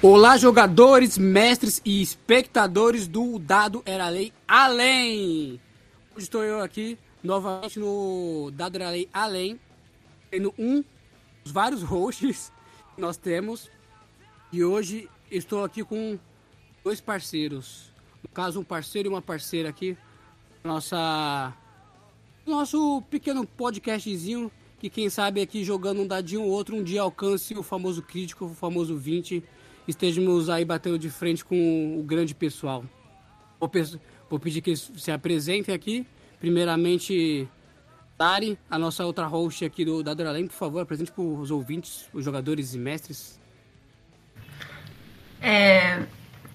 Olá, jogadores, mestres e espectadores do Dado Era Lei Além. Hoje estou eu aqui novamente no Dado Era Lei Além, tendo um dos vários hosts que nós temos. E hoje estou aqui com dois parceiros. No caso, um parceiro e uma parceira aqui. Nossa. Nosso pequeno podcastzinho. Que quem sabe aqui jogando um dadinho ou outro, um dia alcance o famoso crítico, o famoso 20 estejamos aí batendo de frente com o grande pessoal. Vou, vou pedir que eles se apresentem aqui. Primeiramente, Dari, a nossa outra host aqui do da Doralém, por favor, apresente para os ouvintes, os jogadores e mestres. É,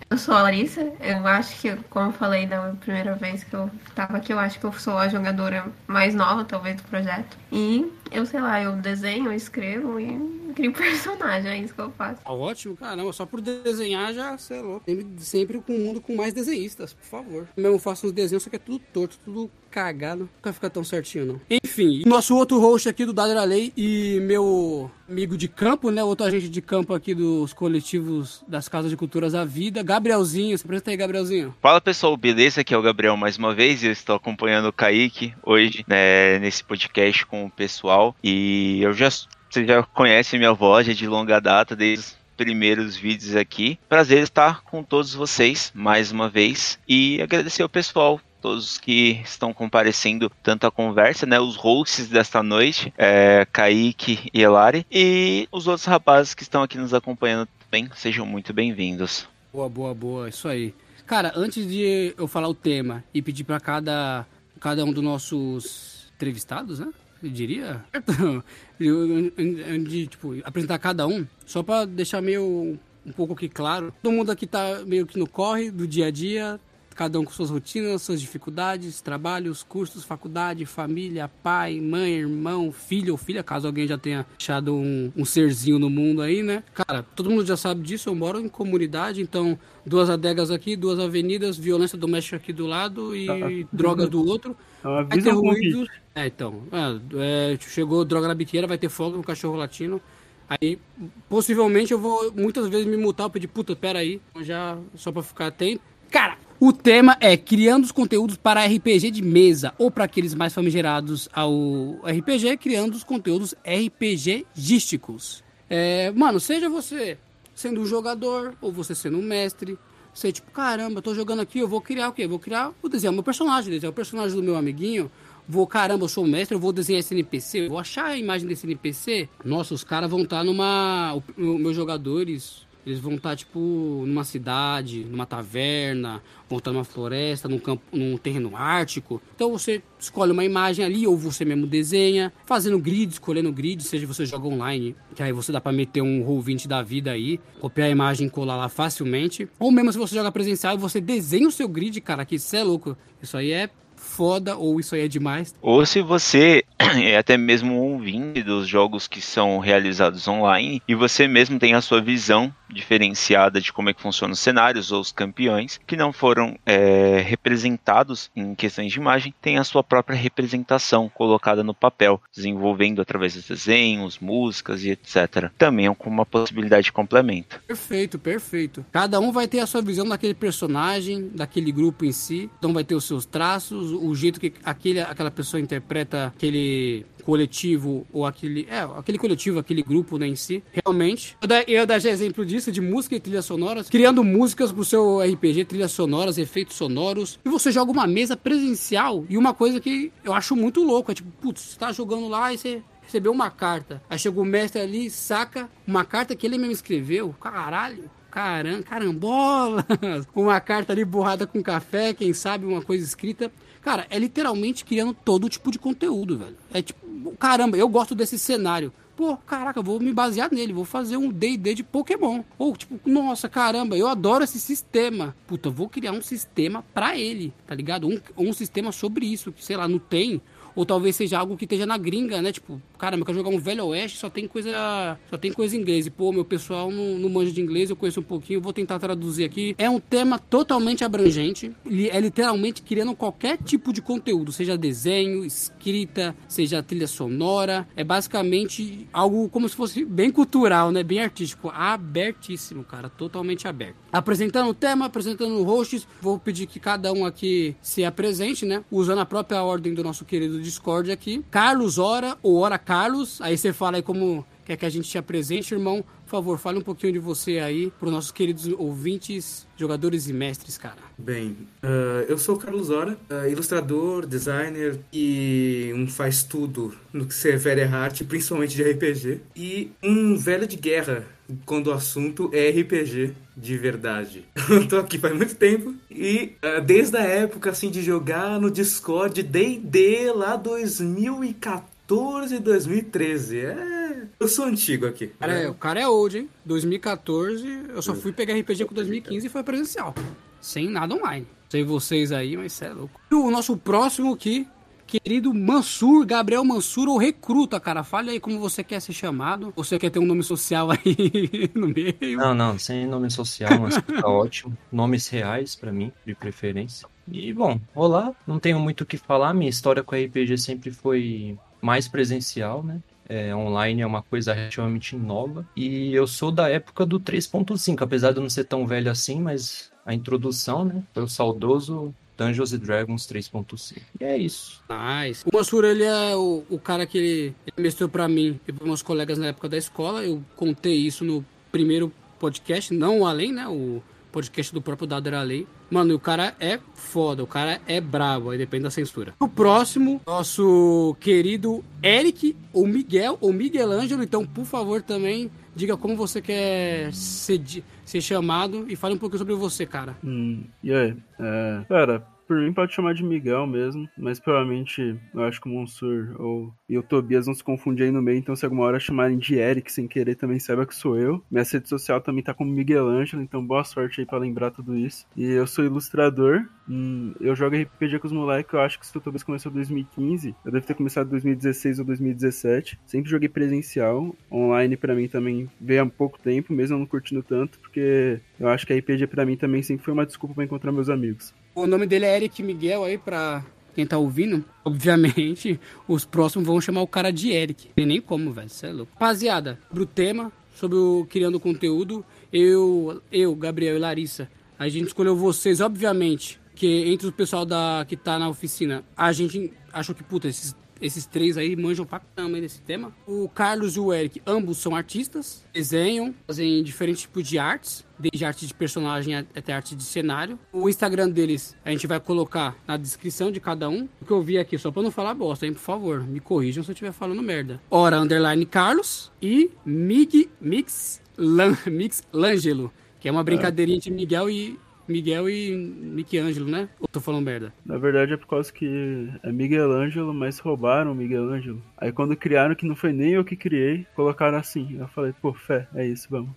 eu sou a Larissa, eu acho que, como falei da primeira vez que eu estava aqui, eu acho que eu sou a jogadora mais nova, talvez, do projeto. E eu, sei lá, eu desenho, eu escrevo e crio personagem, é isso que eu faço. Ah, ótimo, caramba, só por desenhar já, sei lá. Sempre, sempre com o mundo com mais desenhistas, por favor. Eu mesmo faço uns desenhos, só que é tudo torto, tudo cagado. Não vai ficar tão certinho, não. Enfim, nosso outro host aqui do Dado da Lei e meu amigo de campo, né? Outro agente de campo aqui dos coletivos das Casas de Culturas da Vida, Gabrielzinho. Se apresenta aí, Gabrielzinho. Fala pessoal, beleza? Aqui é o Gabriel mais uma vez. Eu estou acompanhando o Kaique hoje, né, nesse podcast com o pessoal. E eu já você já conhece minha voz é de longa data, desde os primeiros vídeos aqui. Prazer estar com todos vocês mais uma vez e agradecer ao pessoal todos que estão comparecendo tanto a conversa, né, os hosts desta noite, é, Kaique e Elari, e os outros rapazes que estão aqui nos acompanhando também, sejam muito bem-vindos. Boa, boa, boa, isso aí. Cara, antes de eu falar o tema e pedir para cada, cada um dos nossos entrevistados, né, eu diria, de tipo, apresentar cada um, só para deixar meio um pouco aqui claro. Todo mundo aqui tá meio que no corre do dia a dia, cada um com suas rotinas, suas dificuldades, trabalhos, cursos, faculdade, família, pai, mãe, irmão, filho ou filha, caso alguém já tenha achado um, um serzinho no mundo aí, né? Cara, todo mundo já sabe disso, eu moro em comunidade, então duas adegas aqui, duas avenidas, violência doméstica aqui do lado e ah, droga do outro. Vai ter ruídos. É, então. É, é, chegou droga na biqueira, vai ter fogo no cachorro latino. Aí, possivelmente, eu vou muitas vezes me mutar, pedir, puta, pera aí, já, só pra ficar atento. Cara, o tema é criando os conteúdos para RPG de mesa, ou para aqueles mais famigerados ao RPG, criando os conteúdos RPGísticos. É, mano, seja você sendo um jogador, ou você sendo um mestre, você tipo, caramba, tô jogando aqui, eu vou criar o quê? Vou criar, vou desenhar meu personagem, desenhar o personagem do meu amiguinho, vou, caramba, eu sou o mestre, eu vou desenhar esse NPC, eu vou achar a imagem desse NPC. Nossa, os caras vão estar tá numa. Os meus jogadores, eles vão estar, tá, tipo, numa cidade, numa taverna, vão estar numa floresta, num, campo, num terreno ártico. Então você escolhe uma imagem ali, ou você mesmo desenha, fazendo grid, escolhendo grid, seja você joga online, que aí você dá para meter um Roll20 da vida aí, copiar a imagem e colar lá facilmente. Ou mesmo se você joga presencial, você desenha o seu grid, cara, que isso é louco. Isso aí é foda ou isso aí é demais. Ou se você é até mesmo um ouvinte dos jogos que são realizados online e você mesmo tem a sua visão diferenciada de como é que funcionam os cenários ou os campeões que não foram é, representados em questões de imagem, tem a sua própria representação colocada no papel, desenvolvendo através dos desenhos, músicas e etc. Também é uma possibilidade de complemento. Perfeito, perfeito. Cada um vai ter a sua visão daquele personagem, daquele grupo em si, então vai ter os seus traços, o jeito que aquele, aquela pessoa interpreta aquele coletivo ou aquele é aquele coletivo aquele grupo né, em si realmente eu dar, eu dar exemplo disso de música e trilhas sonoras criando músicas pro seu RPG trilhas sonoras efeitos sonoros e você joga uma mesa presencial e uma coisa que eu acho muito louco é tipo putz você tá jogando lá e você recebeu uma carta aí chegou o mestre ali saca uma carta que ele mesmo escreveu caralho Caram, carambola! Uma carta ali borrada com café, quem sabe uma coisa escrita. Cara, é literalmente criando todo tipo de conteúdo, velho. É tipo, caramba, eu gosto desse cenário. Pô, caraca, vou me basear nele, vou fazer um D&D de Pokémon. Ou tipo, nossa, caramba, eu adoro esse sistema. Puta, vou criar um sistema pra ele, tá ligado? Um, um sistema sobre isso, que sei lá, não tem ou talvez seja algo que esteja na gringa, né? Tipo, cara, eu quero jogar um Velho Oeste, só tem coisa só tem coisa em inglês. E, pô, meu pessoal não, não manja de inglês, eu conheço um pouquinho, vou tentar traduzir aqui. É um tema totalmente abrangente, é literalmente criando qualquer tipo de conteúdo, seja desenho, escrita, seja trilha sonora. É basicamente algo como se fosse bem cultural, né? Bem artístico, abertíssimo, cara, totalmente aberto. Apresentando o tema, apresentando hosts, vou pedir que cada um aqui se apresente, né? Usando a própria ordem do nosso querido Discord aqui. Carlos Ora ou Ora Carlos, aí você fala aí como quer que a gente te apresente, irmão. Por favor, fale um pouquinho de você aí para os nossos queridos ouvintes, jogadores e mestres, cara. Bem, uh, eu sou o Carlos Ora, uh, ilustrador, designer e um faz tudo no que se refere a arte, principalmente de RPG. E um velho de guerra quando o assunto é RPG de verdade. Eu tô aqui faz muito tempo e uh, desde a época assim de jogar no Discord D&D lá 2014, 2013. É, eu sou antigo aqui. Cara, né? é, o cara é old, hein? 2014, eu só fui pegar RPG com 2015 e foi presencial. Sem nada online. Sei vocês aí, mas cê é louco. E o nosso próximo aqui querido Mansur, Gabriel Mansur, ou recruta, cara. Fale aí como você quer ser chamado. Você quer ter um nome social aí no meio? Não, não, sem nome social, mas tá ótimo. Nomes reais para mim, de preferência. E bom, olá, não tenho muito o que falar. Minha história com RPG sempre foi mais presencial, né? É, online é uma coisa relativamente nova. E eu sou da época do 3.5, apesar de não ser tão velho assim, mas a introdução, né? Foi o saudoso Dungeons Dragons 3.5. E é isso. Nice. O Mansur, ele é o, o cara que ele, ele mestrou pra mim e pros meus colegas na época da escola. Eu contei isso no primeiro podcast, não o Além, né? O podcast do próprio Dado era Lei. Mano, o cara é foda, o cara é brabo, aí depende da censura. O próximo, nosso querido Eric, ou Miguel, ou Miguel Ângelo. Então, por favor, também diga como você quer ser, ser chamado e fale um pouquinho sobre você, cara. Hum, e aí? É, cara, por mim pode chamar de Miguel mesmo, mas provavelmente eu acho que o Monsur ou e o Tobias vão se confundir aí no meio, então se alguma hora chamarem de Eric sem querer, também saiba que sou eu. Minha rede social também tá como Miguel Ângelo, então boa sorte aí pra lembrar tudo isso. E eu sou ilustrador, eu jogo RPG com os moleques, eu acho que se o Tobias começou em 2015, eu devo ter começado em 2016 ou 2017. Sempre joguei presencial, online para mim também veio há pouco tempo, mesmo eu não curtindo tanto, porque eu acho que a RPG para mim também sempre foi uma desculpa para encontrar meus amigos. O nome dele é Eric Miguel aí pra quem tá ouvindo. Obviamente, os próximos vão chamar o cara de Eric. Tem nem como, velho. Você é louco. Rapaziada, sobre o tema, sobre o criando conteúdo, eu, eu, Gabriel e Larissa, a gente escolheu vocês, obviamente, que entre o pessoal da, que tá na oficina, a gente achou que, puta, esses esses três aí manjam pra caramba desse tema. O Carlos e o Eric, ambos são artistas, desenham, fazem diferentes tipos de artes, desde arte de personagem até arte de cenário. O Instagram deles a gente vai colocar na descrição de cada um. O que eu vi aqui, só pra não falar bosta, hein, por favor, me corrijam se eu estiver falando merda. Ora, underline Carlos e Mig, Mix, Lan, Mix Langelo, que é uma brincadeirinha de Miguel e Miguel e Michelangelo, né? Ou tô falando merda? Na verdade é por causa que é Miguel Ângelo, mas roubaram Miguel Ângelo. Aí quando criaram, que não foi nem eu que criei, colocaram assim. Eu falei, pô, fé, é isso, vamos.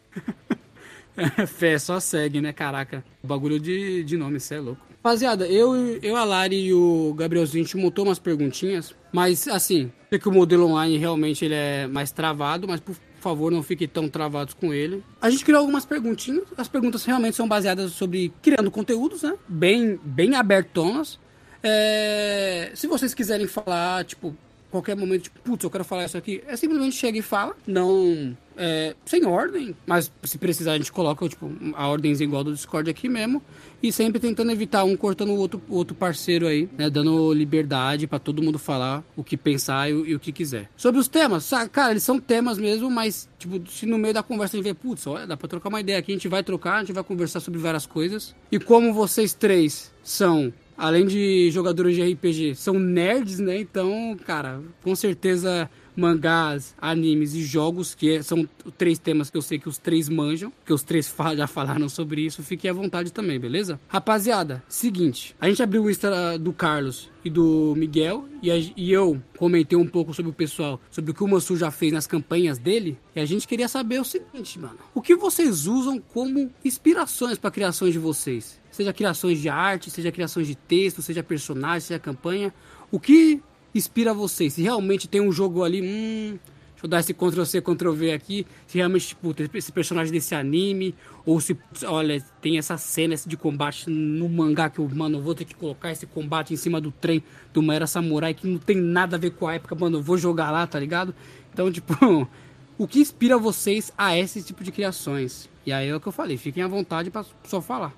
fé, só segue, né? Caraca. O bagulho de, de nome, isso é louco. Rapaziada, eu, eu, a Lari e o Gabrielzinho, a gente montou umas perguntinhas, mas assim, sei que o modelo online realmente ele é mais travado, mas por favor, não fiquem tão travados com ele. A gente criou algumas perguntinhas. As perguntas realmente são baseadas sobre criando conteúdos, né? Bem, bem abertonas. É... Se vocês quiserem falar, tipo, qualquer momento, tipo, putz, eu quero falar isso aqui, é simplesmente chega e fala. Não é, sem ordem, mas se precisar a gente coloca tipo, a ordemzinha igual do Discord aqui mesmo. E sempre tentando evitar um cortando o outro, outro parceiro aí, né? Dando liberdade para todo mundo falar o que pensar e, e, o que quiser. Sobre os temas, cara, eles são temas mesmo, mas, tipo, se no meio da conversa a gente vê, putz, olha, dá pra trocar uma ideia aqui, a gente vai trocar, a gente vai conversar sobre várias coisas. E como vocês três são além de jogadores de RPG, são nerds, né? Então, cara, com certeza mangás, animes e jogos, que são três temas que eu sei que os três manjam, que os três já falaram sobre isso, fiquem à vontade também, beleza? Rapaziada, seguinte, a gente abriu o Insta do Carlos e do Miguel, e, a, e eu comentei um pouco sobre o pessoal, sobre o que o Mansur já fez nas campanhas dele, e a gente queria saber o seguinte, mano, o que vocês usam como inspirações para criações de vocês? Seja criações de arte, seja criações de texto, seja personagem, seja campanha, o que inspira vocês? Se realmente tem um jogo ali, hum, deixa eu dar esse Ctrl C, Ctrl V aqui, se realmente, tipo, tem esse personagem desse anime, ou se, olha, tem essa cena esse de combate no mangá que eu, mano, eu vou ter que colocar esse combate em cima do trem de uma era samurai que não tem nada a ver com a época, mano, eu vou jogar lá, tá ligado? Então, tipo, o que inspira vocês a esse tipo de criações? E aí é o que eu falei, fiquem à vontade para só falar.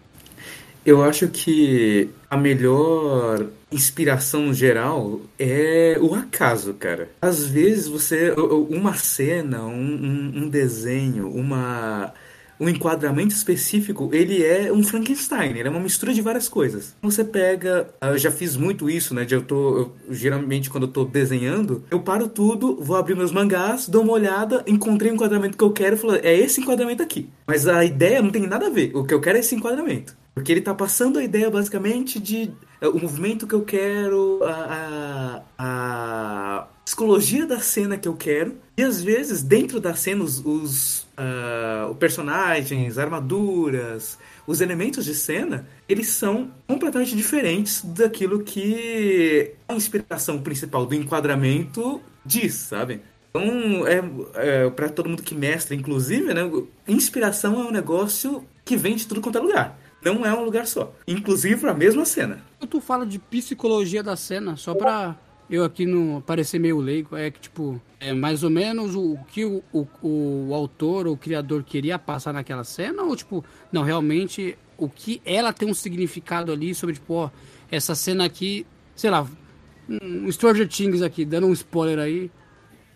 Eu acho que a melhor inspiração geral é o acaso, cara. Às vezes você. Uma cena, um, um, desenho, uma um enquadramento específico, ele é um Frankenstein, ele é uma mistura de várias coisas. Você pega, eu já fiz muito isso, né? De eu tô, eu, geralmente quando eu tô desenhando, eu paro tudo, vou abrir meus mangás, dou uma olhada, encontrei o um enquadramento que eu quero falo, é esse enquadramento aqui. Mas a ideia não tem nada a ver, o que eu quero é esse enquadramento. Porque ele tá passando a ideia basicamente de é, o movimento que eu quero, a, a, a psicologia da cena que eu quero. E às vezes, dentro da cena, os, os uh, personagens, armaduras, os elementos de cena, eles são completamente diferentes daquilo que a inspiração principal do enquadramento diz, sabe? Então, é, é para todo mundo que mestra, inclusive, né? Inspiração é um negócio que vem de tudo quanto é lugar. Não é um lugar só. Inclusive pra mesma cena. Tu fala de psicologia da cena, só pra eu aqui não parecer meio leigo, é que, tipo, é mais ou menos o, o que o, o, o autor ou o criador queria passar naquela cena? Ou, tipo, não, realmente, o que ela tem um significado ali sobre, tipo, ó, essa cena aqui, sei lá, um Stranger Things aqui, dando um spoiler aí.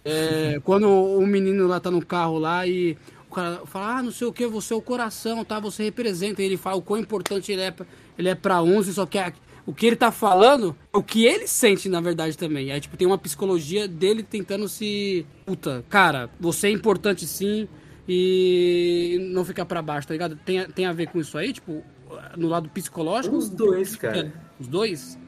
É, quando o menino lá tá no carro lá e o cara fala, ah, não sei o que, você é o coração, tá? Você representa. E ele fala o quão importante ele é pra, ele é pra 11, só que a, o que ele tá falando o que ele sente, na verdade, também. Aí, tipo, tem uma psicologia dele tentando se. Puta, cara, você é importante sim e não ficar para baixo, tá ligado? Tem, tem a ver com isso aí, tipo, no lado psicológico? Os dois, cara. Os dois?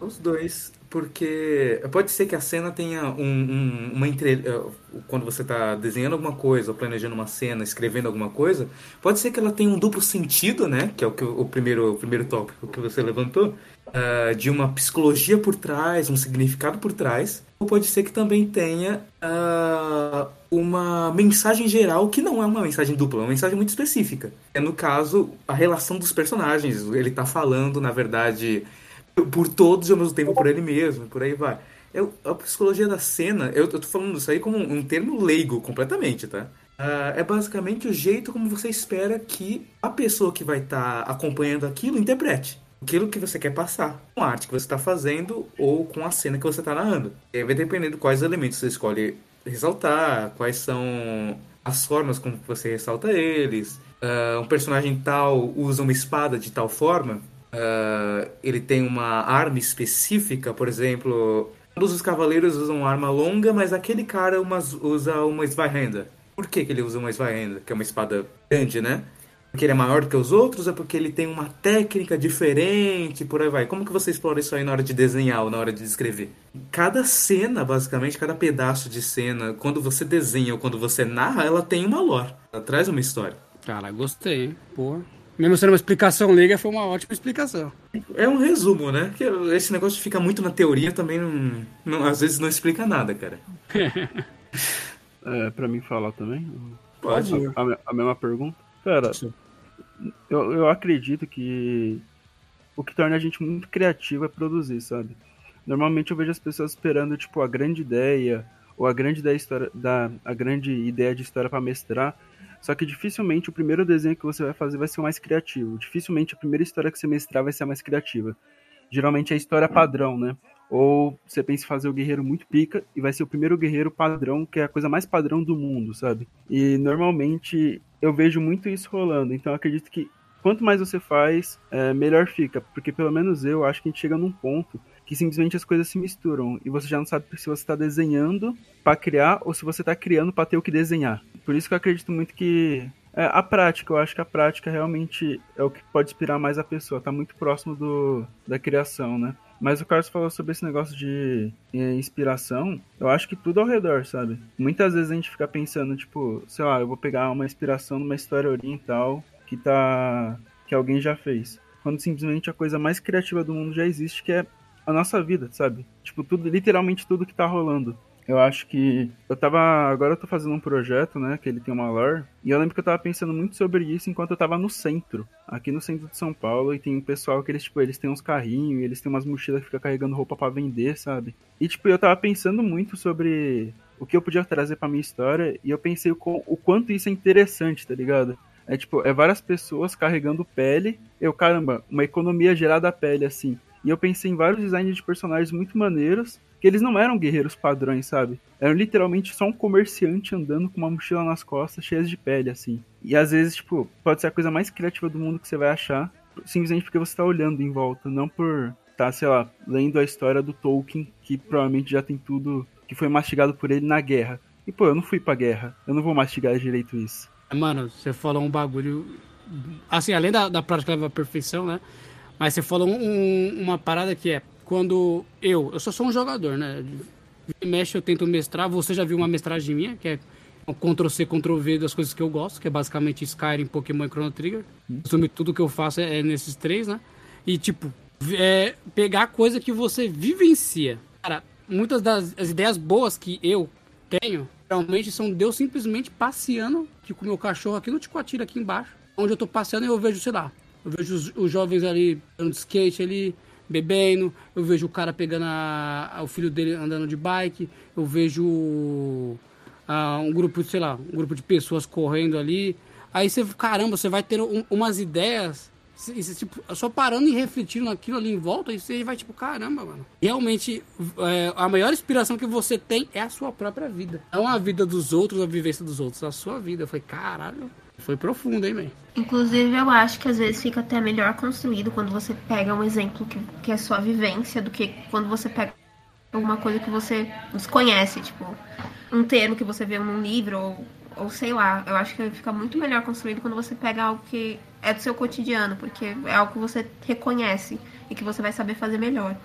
Os dois. Porque pode ser que a cena tenha um, um, uma entre... Eh, quando você está desenhando alguma coisa, ou planejando uma cena, escrevendo alguma coisa, pode ser que ela tenha um duplo sentido, né? Que é o, que, o, primeiro, o primeiro tópico que você levantou, uh, de uma psicologia por trás, um significado por trás. Ou pode ser que também tenha uh, uma mensagem geral que não é uma mensagem dupla, é uma mensagem muito específica. É, no caso, a relação dos personagens. Ele está falando, na verdade por todos e ao mesmo tempo por ele mesmo, por aí vai. Eu, a psicologia da cena, eu, eu tô falando isso aí como um, um termo leigo completamente, tá? Uh, é basicamente o jeito como você espera que a pessoa que vai estar tá acompanhando aquilo interprete. Aquilo que você quer passar com a arte que você está fazendo ou com a cena que você está narrando. E aí vai depender de quais elementos você escolhe ressaltar, quais são as formas como você ressalta eles. Uh, um personagem tal usa uma espada de tal forma uh, ele tem uma arma específica, por exemplo, todos os cavaleiros usam arma longa, mas aquele cara usa uma Sveihanda. Por que, que ele usa uma Sveihanda, que é uma espada grande, né? Porque ele é maior que os outros? É porque ele tem uma técnica diferente, por aí vai. Como que você explora isso aí na hora de desenhar ou na hora de descrever? Cada cena, basicamente, cada pedaço de cena, quando você desenha ou quando você narra, ela tem uma lore. Ela traz uma história. Cara, gostei, hein? Mesmo sendo uma explicação leiga, foi uma ótima explicação. É um resumo, né? Que esse negócio fica muito na teoria também não, não às vezes não explica nada, cara. é, pra mim falar também? Pode. A, a, a mesma pergunta? Cara, eu, eu acredito que o que torna a gente muito criativo é produzir, sabe? Normalmente eu vejo as pessoas esperando, tipo, a grande ideia, ou a grande ideia, história, da, a grande ideia de história para mestrar, só que dificilmente o primeiro desenho que você vai fazer vai ser o mais criativo. Dificilmente a primeira história que você mestrar vai ser a mais criativa. Geralmente é a história padrão, né? Ou você pensa em fazer o guerreiro muito pica e vai ser o primeiro guerreiro padrão, que é a coisa mais padrão do mundo, sabe? E normalmente eu vejo muito isso rolando. Então acredito que quanto mais você faz, é, melhor fica. Porque pelo menos eu acho que a gente chega num ponto que simplesmente as coisas se misturam e você já não sabe se você está desenhando para criar ou se você está criando para ter o que desenhar. Por isso que eu acredito muito que é, a prática, eu acho que a prática realmente é o que pode inspirar mais a pessoa, tá muito próximo do, da criação, né? Mas o Carlos falou sobre esse negócio de é, inspiração. Eu acho que tudo ao redor, sabe? Muitas vezes a gente fica pensando, tipo, sei lá, eu vou pegar uma inspiração numa história oriental que tá. que alguém já fez. Quando simplesmente a coisa mais criativa do mundo já existe, que é a nossa vida, sabe? Tipo, tudo, literalmente tudo que tá rolando. Eu acho que. Eu tava. Agora eu tô fazendo um projeto, né? Que ele tem uma lore. E eu lembro que eu tava pensando muito sobre isso enquanto eu tava no centro. Aqui no centro de São Paulo. E tem um pessoal que eles, tipo, eles têm uns carrinhos. eles têm umas mochilas que ficam carregando roupa para vender, sabe? E, tipo, eu tava pensando muito sobre o que eu podia trazer pra minha história. E eu pensei o, o quanto isso é interessante, tá ligado? É tipo, é várias pessoas carregando pele. Eu, caramba, uma economia gerada a pele, assim. E eu pensei em vários designs de personagens muito maneiros, que eles não eram guerreiros padrões, sabe? Eram literalmente só um comerciante andando com uma mochila nas costas, cheia de pele, assim. E às vezes, tipo, pode ser a coisa mais criativa do mundo que você vai achar, simplesmente porque você tá olhando em volta, não por tá, sei lá, lendo a história do Tolkien, que provavelmente já tem tudo que foi mastigado por ele na guerra. E pô, eu não fui pra guerra, eu não vou mastigar direito isso. Mano, você falou um bagulho. Assim, além da, da prática da perfeição, né? Mas você falou um, uma parada que é quando eu. Eu só sou um jogador, né? De mexe, eu tento mestrar. Você já viu uma mestragem minha, que é um Ctrl-C, Ctrl-V das coisas que eu gosto, que é basicamente Skyrim, Pokémon e Chrono Trigger. Hum. Tudo que eu faço é, é, nesses três, né? E, tipo, é pegar coisa que você vivencia. Cara, muitas das ideias boas que eu tenho, realmente são Deus simplesmente passeando com o meu cachorro aqui no Ticoatira, aqui embaixo. Onde eu tô passeando e eu vejo, sei lá, eu vejo os, os jovens ali andando de skate ali, bebendo, eu vejo o cara pegando a, a, o filho dele andando de bike, eu vejo a, um grupo, sei lá, um grupo de pessoas correndo ali. Aí você, caramba, você vai ter um, umas ideias, tipo, só parando e refletindo naquilo ali em volta, e você vai tipo, caramba, mano. Realmente, é, a maior inspiração que você tem é a sua própria vida. Não a vida dos outros, a vivência dos outros, a sua vida. Eu falei, caralho, foi profundo, hein, velho? Inclusive, eu acho que às vezes fica até melhor construído quando você pega um exemplo que, que é sua vivência do que quando você pega alguma coisa que você desconhece, tipo, um termo que você vê num livro ou, ou sei lá. Eu acho que fica muito melhor construído quando você pega algo que é do seu cotidiano, porque é algo que você reconhece e que você vai saber fazer melhor.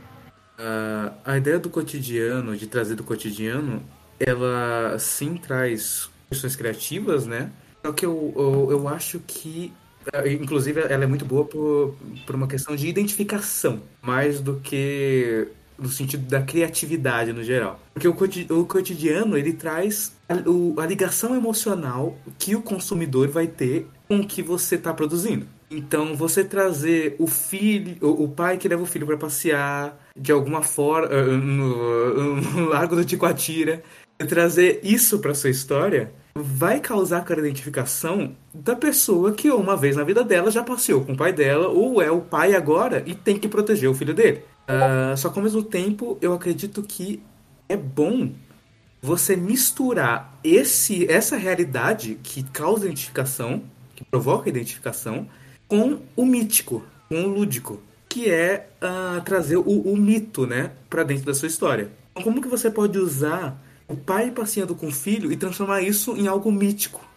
Uh, a ideia do cotidiano, de trazer do cotidiano, ela sim traz questões criativas, né? Só que eu, eu, eu acho que é, Inclusive, ela é muito boa por, por uma questão de identificação, mais do que no sentido da criatividade no geral. Porque o, cotidiano, ele traz a, a ligação emocional que o consumidor vai ter com o que você está produzindo. Então, você trazer o filho, o, pai que leva o filho para passear, de alguma forma, eh, no, no Largo do Ticoatira, trazer isso para sua história vai causar aquela identificação da pessoa que uma vez na vida dela já passeou com o pai dela, ou é o pai agora e tem que proteger o filho dele. Uh, só que ao mesmo tempo, eu acredito que é bom você misturar esse, essa realidade que causa identificação, que provoca identificação, com o mítico, com o lúdico, que é uh, trazer o, o mito né, para dentro da sua história. Então, como que você pode usar o pai passeando com o filho e transformar isso em algo mítico.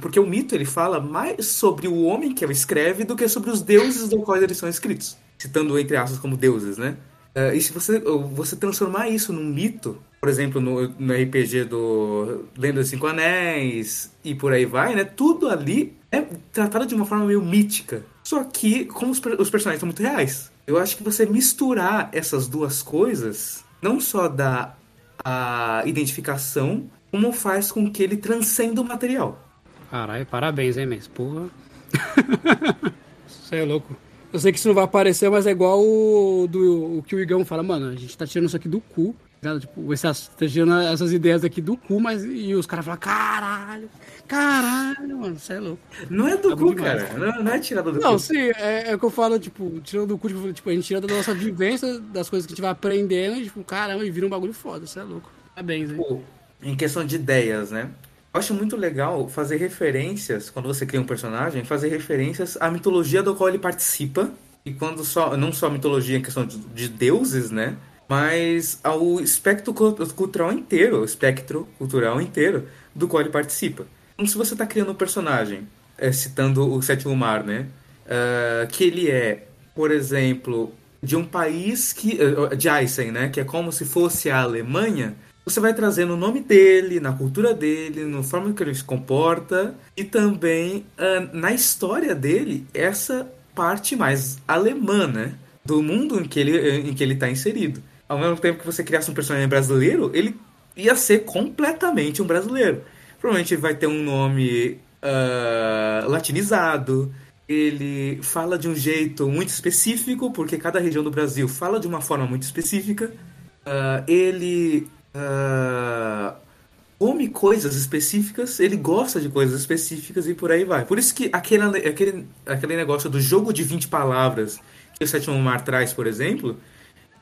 Porque o mito ele fala mais sobre o homem que o escreve do que sobre os deuses dos quais eles são escritos. Citando entre aspas como deuses, né? Uh, e se você, você transformar isso num mito, por exemplo, no, no RPG do Lenda dos Cinco Anéis e por aí vai, né? Tudo ali é tratado de uma forma meio mítica. Só que, como os, os personagens são muito reais, eu acho que você misturar essas duas coisas, não só dá a identificação, como faz com que ele transcenda o material. Caralho, parabéns, hein, Mês? Porra. Você é louco. Eu sei que isso não vai aparecer, mas é igual o, do, o que o Igão fala, mano, a gente tá tirando isso aqui do cu. Tá tipo, essas, tá tirando essas ideias aqui do cu, mas e os caras falam, caralho, caralho, mano, você é louco. Não é do tá cu, cara. Não, não, é tirado do não, cu. Não, sim, é, é o que eu falo, tipo, tirando do cu, tipo, tipo, a gente tira da nossa vivência, das coisas que a gente vai aprendendo, e, tipo, caramba, e vira um bagulho foda, você é louco. Parabéns, hein? Pô, em questão de ideias, né? Eu acho muito legal fazer referências, quando você cria um personagem, fazer referências à mitologia do qual ele participa. E quando só, não só a mitologia em questão de, de deuses, né? Mas ao espectro cultural inteiro, o espectro cultural inteiro do qual ele participa. Como se você está criando um personagem, é, citando o Sétimo Mar, né? Uh, que ele é, por exemplo, de um país que. Uh, de Eisen, né? Que é como se fosse a Alemanha você vai trazendo o nome dele, na cultura dele, na forma que ele se comporta e também uh, na história dele, essa parte mais alemã, né? do mundo em que ele em que ele está inserido. Ao mesmo tempo que você criasse um personagem brasileiro, ele ia ser completamente um brasileiro. Provavelmente vai ter um nome uh, latinizado. Ele fala de um jeito muito específico, porque cada região do Brasil fala de uma forma muito específica. Uh, ele uh, come coisas específicas, ele gosta de coisas específicas e por aí vai. Por isso que aquele, aquele, aquele negócio do jogo de 20 palavras que o Sétimo Mar traz, por exemplo,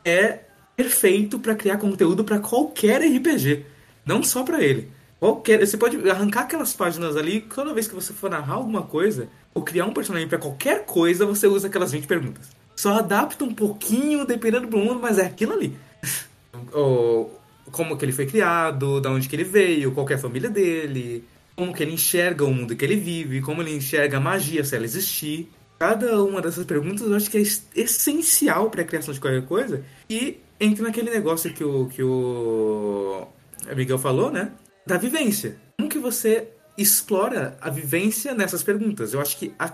é perfeito para criar conteúdo para qualquer RPG, não só para ele. Qualquer, você pode arrancar aquelas páginas ali, toda vez que você for narrar alguma coisa, ou criar um personagem para qualquer coisa, você usa aquelas 20 perguntas. Só adapta um pouquinho dependendo do mundo, mas é aquilo ali. ou, como que ele foi criado, da onde que ele veio, qual é a família dele, como que ele enxerga o mundo que ele vive, como ele enxerga a magia, se ela existir. Cada uma dessas perguntas eu acho que é essencial para a criação de qualquer coisa. E entra naquele negócio que o, que o Miguel falou, né? Da vivência. Como que você explora a vivência nessas perguntas? Eu acho que a,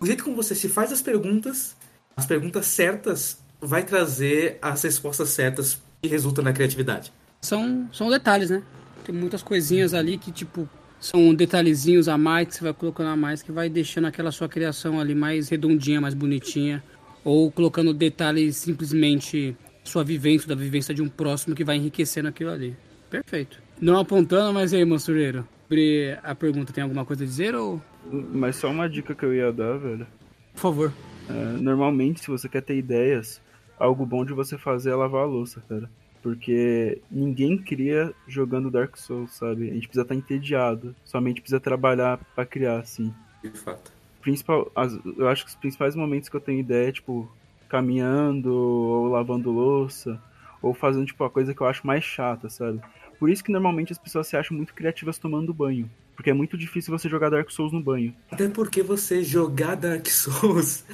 o jeito como você se faz as perguntas, as perguntas certas, vai trazer as respostas certas que resultam na criatividade. São, são detalhes, né? Tem muitas coisinhas ali que, tipo, são detalhezinhos a mais que você vai colocando a mais que vai deixando aquela sua criação ali mais redondinha, mais bonitinha. Ou colocando detalhes simplesmente sua vivência, da vivência de um próximo que vai enriquecendo aquilo ali. Perfeito. Não apontando, mas aí, Mansureiro, sobre a pergunta, tem alguma coisa a dizer ou. Mas só uma dica que eu ia dar, velho. Por favor. É, normalmente, se você quer ter ideias, algo bom de você fazer é lavar a louça, cara. Porque ninguém cria jogando Dark Souls, sabe? A gente precisa estar entediado. Somente precisa trabalhar para criar, assim. De fato. Principal, as, eu acho que os principais momentos que eu tenho ideia é, tipo, caminhando, ou lavando louça, ou fazendo, tipo, a coisa que eu acho mais chata, sabe? Por isso que normalmente as pessoas se acham muito criativas tomando banho. Porque é muito difícil você jogar Dark Souls no banho. Até porque você jogar Dark Souls,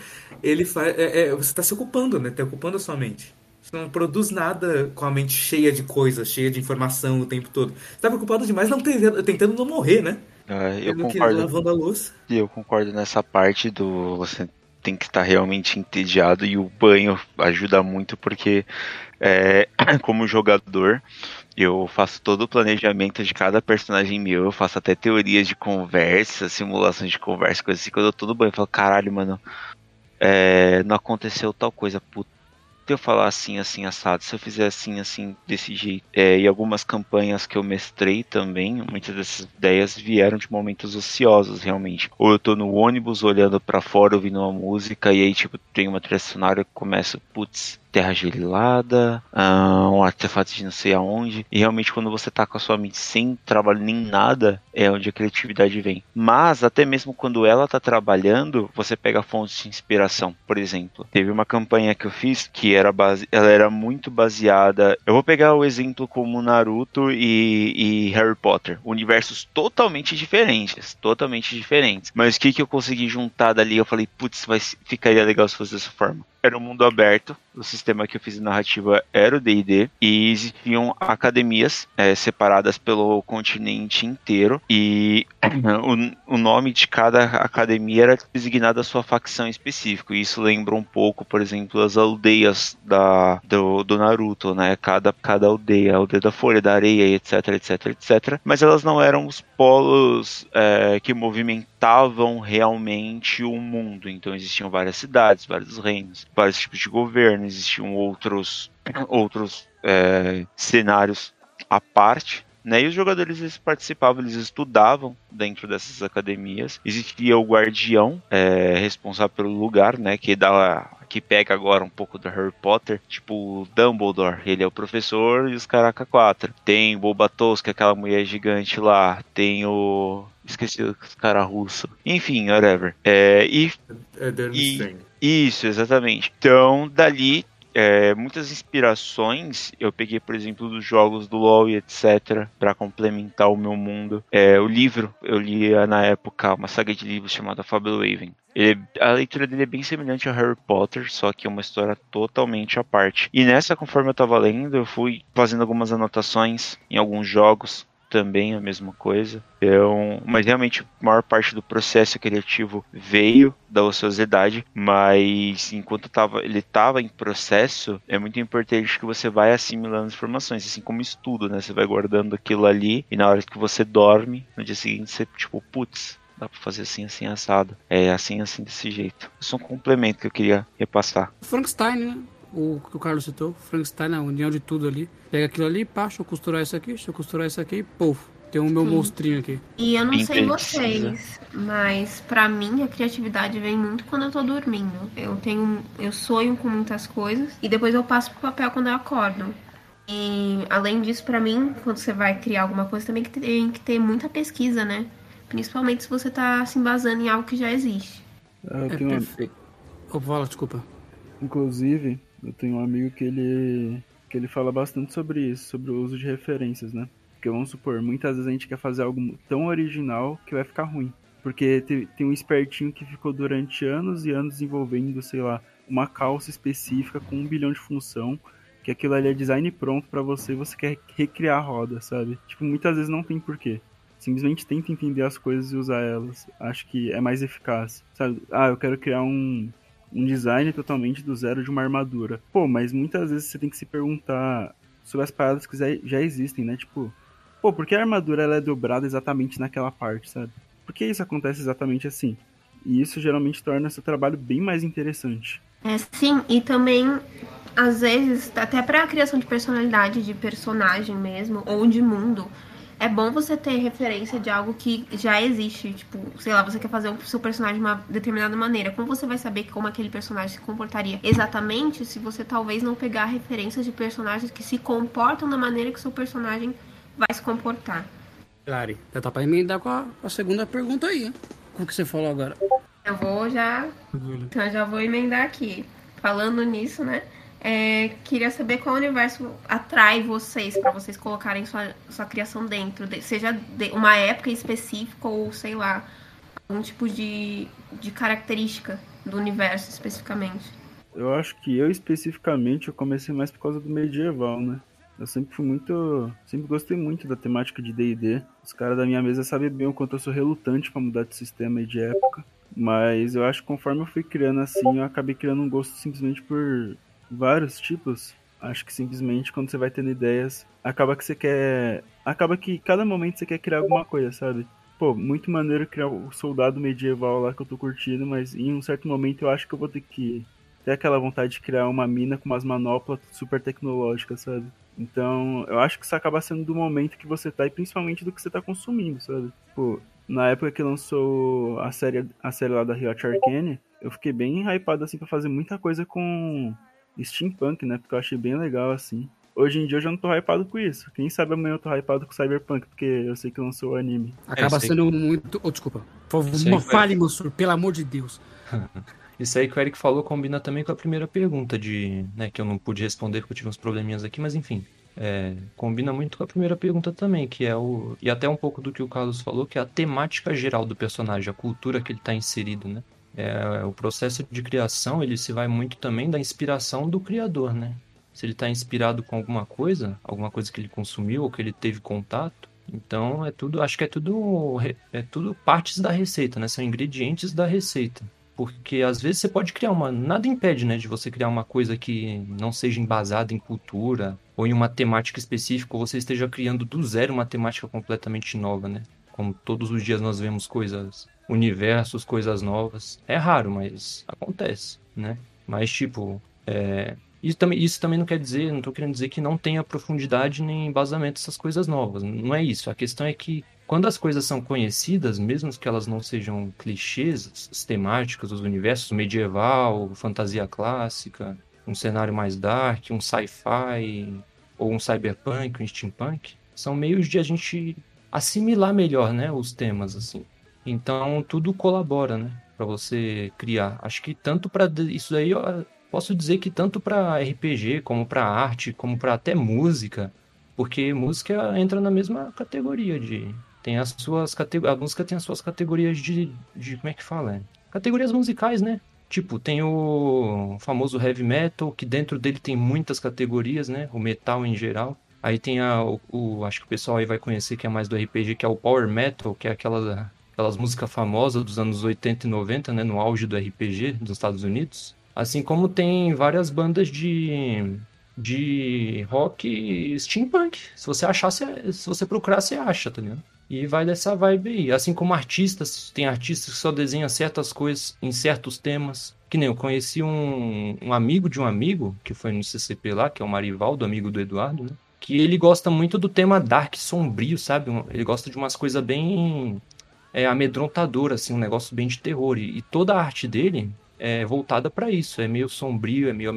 ele faz. É, é, você tá se ocupando, né? Tá ocupando a sua mente. Você não produz nada com a mente cheia de coisas, cheia de informação o tempo todo. Você tá preocupado demais não tentando, tentando não morrer, né? É, eu concordo. Lavando a louça. Eu concordo nessa parte do você tem que estar realmente entediado e o banho ajuda muito porque é, como jogador eu faço todo o planejamento de cada personagem meu, eu faço até teorias de conversa, simulações de conversa, coisas assim, quando eu tô no banho, eu falo, caralho, mano, é, não aconteceu tal coisa, puta eu falar assim, assim, assado, se eu fizer assim, assim, desse jeito. É, e algumas campanhas que eu mestrei também, muitas dessas ideias vieram de momentos ociosos, realmente. Ou eu tô no ônibus olhando para fora ouvindo uma música e aí, tipo, tem uma trilha que começa, putz, terra gelada, uh, um artefato de não sei aonde. E realmente, quando você tá com a sua mente sem trabalho nem nada, é onde a criatividade vem. Mas, até mesmo quando ela tá trabalhando, você pega fontes de inspiração. Por exemplo, teve uma campanha que eu fiz que era base... ela era muito baseada. Eu vou pegar o exemplo como Naruto e, e Harry Potter. Universos totalmente diferentes. Totalmente diferentes. Mas o que, que eu consegui juntar dali? Eu falei, putz, vai... ficaria legal se fosse dessa forma era um mundo aberto. O sistema que eu fiz de narrativa era o D&D e existiam academias é, separadas pelo continente inteiro e o, o, nome de cada academia era designado a sua facção específica. E isso lembra um pouco, por exemplo, as aldeias da, do, do Naruto, né? Cada, cada aldeia, a aldeia da Folha, da Areia, etc, etc, etc. Mas elas não eram os polos é, que movimentavam realmente o mundo. Então existiam várias cidades, vários reinos vários tipos de governo, existiam outros, outros é, cenários à parte. Né? E os jogadores eles participavam, eles estudavam dentro dessas academias. Existia o guardião é, responsável pelo lugar, né? Que dá que pega agora um pouco do Harry Potter, tipo o Dumbledore, ele é o professor e os Caraca 4. Tem o Bobatos, que é aquela mulher gigante lá. Tem o esqueci os cara russo. Enfim, whatever. É, e, é e isso, exatamente. Então, dali é, muitas inspirações eu peguei, por exemplo, dos jogos do LoL e etc. para complementar o meu mundo. É, o livro eu li na época uma saga de livros chamada Fablehaven. Ele, a leitura dele é bem semelhante a Harry Potter, só que é uma história totalmente à parte. E nessa, conforme eu tava lendo, eu fui fazendo algumas anotações em alguns jogos também a mesma coisa. Então, mas realmente a maior parte do processo criativo veio da ociosidade, mas enquanto tava, ele estava em processo, é muito importante que você vai assimilando as informações, assim como estudo, né? Você vai guardando aquilo ali e na hora que você dorme, no dia seguinte você tipo, putz, dá pra fazer assim, assim, assado. É assim, assim, desse jeito. É um complemento que eu queria repassar. Frankenstein, né? O que o Carlos citou, Frankenstein, a união de tudo ali. Pega aquilo ali, pá, deixa eu costurar isso aqui, deixa eu costurar isso aqui, pô, tem o meu Sim. monstrinho aqui. E eu não Bem sei vocês, mas pra mim a criatividade vem muito quando eu tô dormindo. Eu tenho, eu sonho com muitas coisas e depois eu passo pro papel quando eu acordo. E além disso, pra mim, quando você vai criar alguma coisa, também que tem que ter muita pesquisa, né? Principalmente se você tá se embasando em algo que já existe. Ah, Eu É tenho uma- fala, desculpa. Inclusive, eu tenho um amigo que ele que ele fala bastante sobre isso, sobre o uso de referências, né? Porque vamos supor, muitas vezes a gente quer fazer algo tão original que vai ficar ruim. Porque te- tem um espertinho que ficou durante anos e anos desenvolvendo, sei lá, uma calça específica com um bilhão de função, que aquilo ali é design pronto pra você e você quer recriar a roda, sabe? Tipo, muitas vezes não tem porquê. Simplesmente tenta entender as coisas e usar elas. Acho que é mais eficaz, sabe? Ah, eu quero criar um, um design totalmente do zero de uma armadura. Pô, mas muitas vezes você tem que se perguntar sobre as paradas que já, existem, né? Tipo, pô, por que a armadura ela é dobrada exatamente naquela parte, sabe? Por que isso acontece exatamente assim? E isso geralmente torna seu trabalho bem mais interessante. É, sim, e também, às vezes, até pra criação de personalidade, de personagem mesmo, ou de mundo, é bom você ter referência de algo que já existe. Tipo, sei lá, você quer fazer o seu personagem de uma determinada maneira. Como você vai saber como aquele personagem se comportaria exatamente se você talvez não pegar referências de personagens que se comportam da maneira que o seu personagem vai se comportar? Claro, já tá pra emendar com a, com a segunda pergunta aí, hein? Com o que você falou agora. Eu vou já. Então eu já vou emendar aqui. Falando nisso, né? É, queria saber qual universo atrai vocês pra vocês colocarem sua, sua criação dentro, de- seja de uma época específica ou sei lá, algum tipo de, de característica do universo especificamente. Eu acho que eu especificamente eu comecei mais por causa do medieval, né? Eu sempre fui muito. Sempre gostei muito da temática de DD. Os caras da minha mesa sabem bem o quanto eu sou relutante pra mudar de sistema e de época. Mas eu acho que conforme eu fui criando assim, eu acabei criando um gosto simplesmente por vários tipos. Acho que simplesmente quando você vai tendo ideias, acaba que você quer. Acaba que cada momento você quer criar alguma coisa, sabe? Pô, muito maneiro criar o soldado medieval lá que eu tô curtindo, mas em um certo momento eu acho que eu vou ter que ter aquela vontade de criar uma mina com umas manoplas super tecnológicas, sabe? Então, eu acho que isso acaba sendo do momento que você tá e principalmente do que você tá consumindo, sabe? Pô, na época que lançou a série, a série lá da Riot Arcane, eu fiquei bem hypado assim pra fazer muita coisa com steampunk, né? Porque eu achei bem legal assim. Hoje em dia eu já não tô hypado com isso. Quem sabe amanhã eu tô hypado com Cyberpunk, porque eu sei que lançou o anime. Acaba sei. sendo muito. Oh, desculpa. Por favor, fale, moço, pelo amor de Deus. Isso aí que o Eric falou combina também com a primeira pergunta de, né, que eu não pude responder porque eu tive uns probleminhas aqui, mas enfim, é, combina muito com a primeira pergunta também, que é o e até um pouco do que o Carlos falou, que é a temática geral do personagem, a cultura que ele está inserido, né? É, o processo de criação ele se vai muito também da inspiração do criador, né? Se ele está inspirado com alguma coisa, alguma coisa que ele consumiu ou que ele teve contato, então é tudo, acho que é tudo é tudo partes da receita, né? São ingredientes da receita. Porque às vezes você pode criar uma. Nada impede, né, de você criar uma coisa que não seja embasada em cultura ou em uma temática específica, ou você esteja criando do zero uma temática completamente nova, né? Como todos os dias nós vemos coisas, universos, coisas novas. É raro, mas acontece, né? Mas, tipo, é, isso, também, isso também não quer dizer, não tô querendo dizer que não tenha profundidade nem embasamento essas coisas novas. Não é isso. A questão é que quando as coisas são conhecidas, mesmo que elas não sejam clichês, as temáticas, os universos medieval, fantasia clássica, um cenário mais dark, um sci-fi, ou um cyberpunk, um steampunk, são meios de a gente assimilar melhor, né, os temas, assim. Então, tudo colabora, né, para você criar. Acho que tanto para isso aí, eu posso dizer que tanto para RPG, como para arte, como para até música, porque música entra na mesma categoria de tem as suas categorias, a música tem as suas categorias de, de como é que fala? Categorias musicais, né? Tipo, tem o famoso heavy metal, que dentro dele tem muitas categorias, né? O metal em geral. Aí tem a, o, o, acho que o pessoal aí vai conhecer que é mais do RPG, que é o Power Metal, que é aquela, aquelas músicas famosas dos anos 80 e 90, né, no auge do RPG dos Estados Unidos. Assim como tem várias bandas de de rock steampunk. Se você achar, se você procurar, você acha, tá ligado? E vai dessa vibe aí. Assim como artistas, tem artistas que só desenham certas coisas em certos temas. Que nem eu conheci um, um amigo de um amigo, que foi no CCP lá, que é o Marivaldo, amigo do Eduardo, né? Que ele gosta muito do tema dark, sombrio, sabe? Ele gosta de umas coisas bem é, amedrontadoras, assim, um negócio bem de terror. E, e toda a arte dele é voltada para isso. É meio sombrio, é meio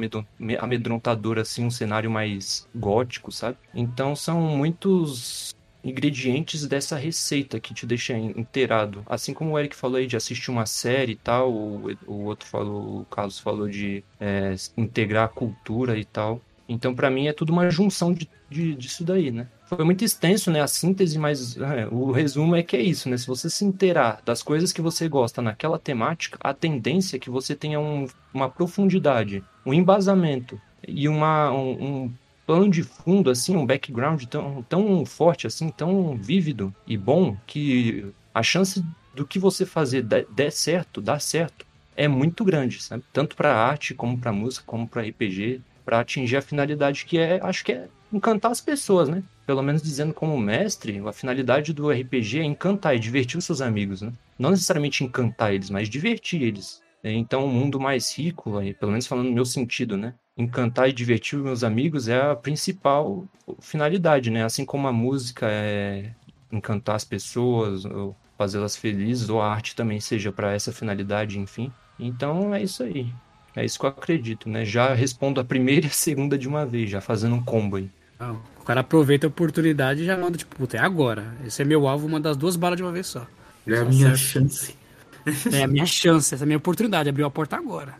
amedrontador, assim, um cenário mais gótico, sabe? Então são muitos ingredientes dessa receita que te deixa inteirado. Assim como o Eric falou aí de assistir uma série e tal, o, o outro falou, o Carlos falou de é, integrar a cultura e tal. Então, para mim, é tudo uma junção de, de, disso daí, né? Foi muito extenso, né? A síntese, mas é, o resumo é que é isso, né? Se você se inteirar das coisas que você gosta naquela temática, a tendência é que você tenha um, uma profundidade, um embasamento e uma, um, um plano de fundo, assim, um background tão, tão forte, assim, tão vívido e bom, que a chance do que você fazer der certo, dar certo, é muito grande, sabe? Tanto para arte, como para música, como para RPG, para atingir a finalidade que é, acho que é encantar as pessoas, né? Pelo menos dizendo como mestre, a finalidade do RPG é encantar e divertir os seus amigos, né? Não necessariamente encantar eles, mas divertir eles. Então, um mundo mais rico, pelo menos falando no meu sentido, né? encantar e divertir os meus amigos é a principal finalidade, né? Assim como a música é encantar as pessoas, ou fazê-las felizes, ou a arte também seja para essa finalidade, enfim. Então é isso aí. É isso que eu acredito, né? Já respondo a primeira e a segunda de uma vez, já fazendo um combo aí. Ah, cara aproveita a oportunidade e já manda, tipo, puta, é agora. Esse é meu alvo, uma das duas balas de uma vez só. É a minha certo. chance. É a minha chance, essa é a minha oportunidade, abriu a porta agora.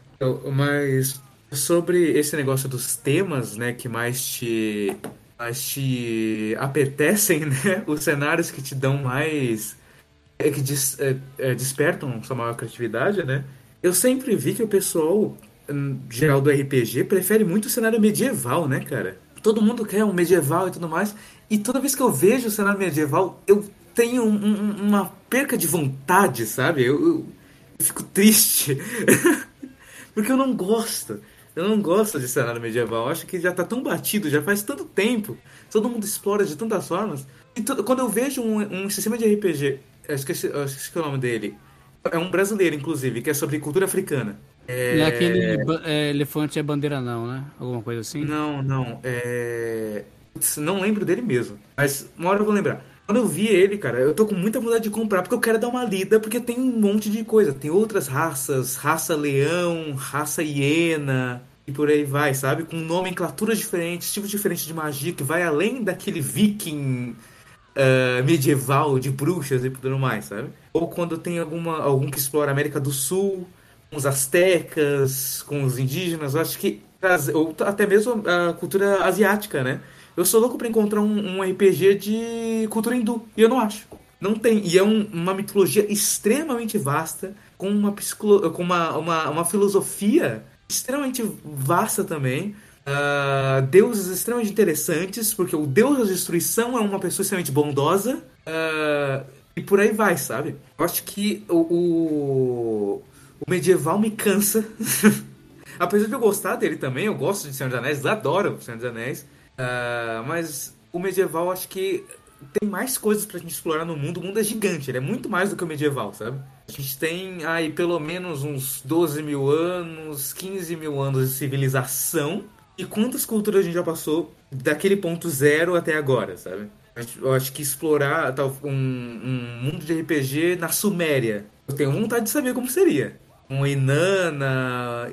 Mas Sobre esse negócio dos temas, né, que mais te, mais te apetecem, né, os cenários que te dão mais, é, que des, é, é, despertam sua maior criatividade, né, eu sempre vi que o pessoal, hum, geral do RPG, prefere muito o cenário medieval, né, cara? Todo mundo quer um medieval e tudo mais, e toda vez que eu vejo o cenário medieval, eu tenho um, um, uma perca de vontade, sabe? Eu, eu, eu fico triste. Porque eu não gosto. Eu não gosto de cenário medieval. Eu acho que já tá tão batido, já faz tanto tempo. Todo mundo explora de tantas formas. E quando eu vejo um, um sistema de RPG, eu esqueci, eu esqueci o nome dele. É um brasileiro, inclusive, que é sobre cultura africana. É, é aquele é, elefante é bandeira, não, né? Alguma coisa assim? Não, não. É... Não lembro dele mesmo. Mas uma hora eu vou lembrar. Quando eu vi ele, cara, eu tô com muita vontade de comprar, porque eu quero dar uma lida, porque tem um monte de coisa. Tem outras raças, raça leão, raça hiena, e por aí vai, sabe? Com nomenclaturas diferentes, tipos diferentes de magia, que vai além daquele viking uh, medieval de bruxas e tudo mais, sabe? Ou quando tem alguma, algum que explora a América do Sul, com os astecas, com os indígenas, eu acho que. Ou até mesmo a cultura asiática, né? Eu sou louco para encontrar um, um, RPG de cultura hindu, e eu não acho. Não tem. E é um, uma mitologia extremamente vasta, com uma, psicolo... com uma, uma, uma filosofia extremamente vasta também. Uh, deuses extremamente interessantes, porque o deus da destruição é uma pessoa extremamente bondosa. Uh, e por aí vai, sabe? Eu acho que o, o, o medieval me cansa. Apesar de eu gostar dele também, eu gosto de Senhor dos Anéis, adoro Senhor dos Anéis. Uh, mas o medieval acho que tem mais coisas pra gente explorar no mundo. O mundo é gigante, ele é muito mais do que o medieval, sabe? A gente tem aí pelo menos uns 12 mil anos, 15 mil anos de civilização. E quantas culturas a gente já passou daquele ponto zero até agora, sabe? Eu acho que explorar um, um mundo de RPG na Suméria. Eu tenho vontade de saber como seria. Um Inanna,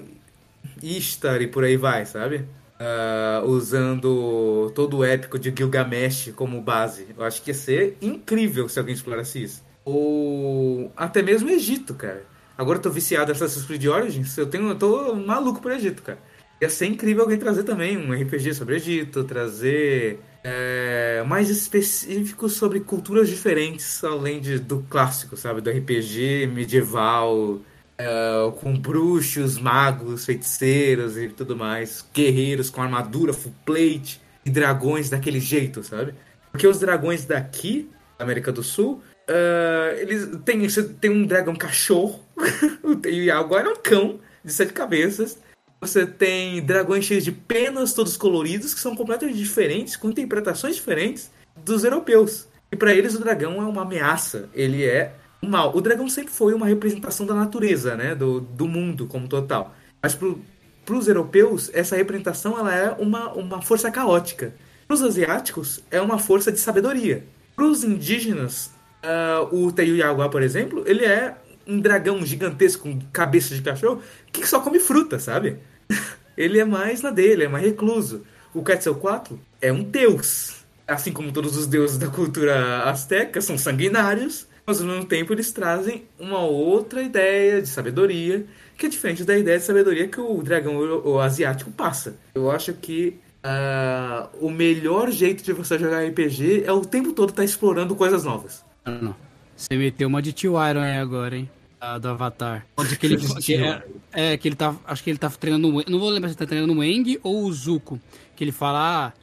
Ishtar e por aí vai, sabe? Uh, usando todo o épico de Gilgamesh como base. Eu acho que ia ser incrível se alguém explorasse isso. Ou até mesmo Egito, cara. Agora eu tô viciado em Assassin's Creed Origins, eu, tenho, eu tô maluco pro Egito, cara. Ia ser incrível alguém trazer também um RPG sobre Egito, trazer é, mais específico sobre culturas diferentes, além de, do clássico, sabe? Do RPG medieval, é, com bruxos, magos, feiticeiros e tudo mais, guerreiros com armadura full plate. e dragões daquele jeito, sabe? Porque os dragões daqui, América do Sul, uh, eles tem, tem um dragão cachorro, e agora é um cão de sete cabeças. Você tem dragões cheios de penas, todos coloridos, que são completamente diferentes, com interpretações diferentes dos europeus. E para eles o dragão é uma ameaça, ele é um mal. O dragão sempre foi uma representação da natureza, né, do, do mundo como total. Mas para os europeus, essa representação ela é uma, uma força caótica. Para os asiáticos, é uma força de sabedoria. Para os indígenas, uh, o Teiuyaguá, por exemplo, ele é um dragão gigantesco com cabeça de cachorro que só come fruta, sabe? ele é mais na dele, é mais recluso. O Quetzalcoatl é um deus. Assim como todos os deuses da cultura azteca, são sanguinários, mas ao mesmo tempo eles trazem uma outra ideia de sabedoria, que é diferente da ideia de sabedoria que o dragão o asiático passa. Eu acho que uh, o melhor jeito de você jogar RPG é o tempo todo estar tá explorando coisas novas. Não. Você meteu uma de Tio Iron aí agora, hein? Ah, do Avatar. Onde que ele. que é, é, que ele tá. Acho que ele tá treinando. Não vou lembrar se ele tá treinando o Eng ou o Zuko. Que ele fala. Ah,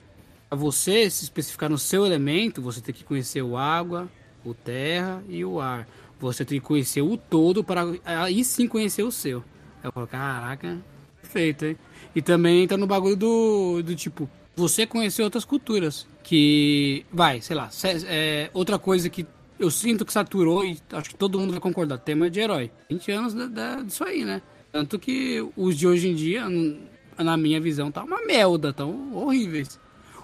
pra você se especificar no seu elemento, você tem que conhecer o água, o terra e o ar. Você tem que conhecer o todo para aí sim conhecer o seu. Eu falo, caraca, perfeito, hein? E também entra no bagulho do, do tipo, você conhecer outras culturas. Que, vai, sei lá, é, outra coisa que eu sinto que saturou, e acho que todo mundo vai concordar, tema de herói. 20 anos da, da, disso aí, né? Tanto que os de hoje em dia, na minha visão, tá uma merda, tão horríveis.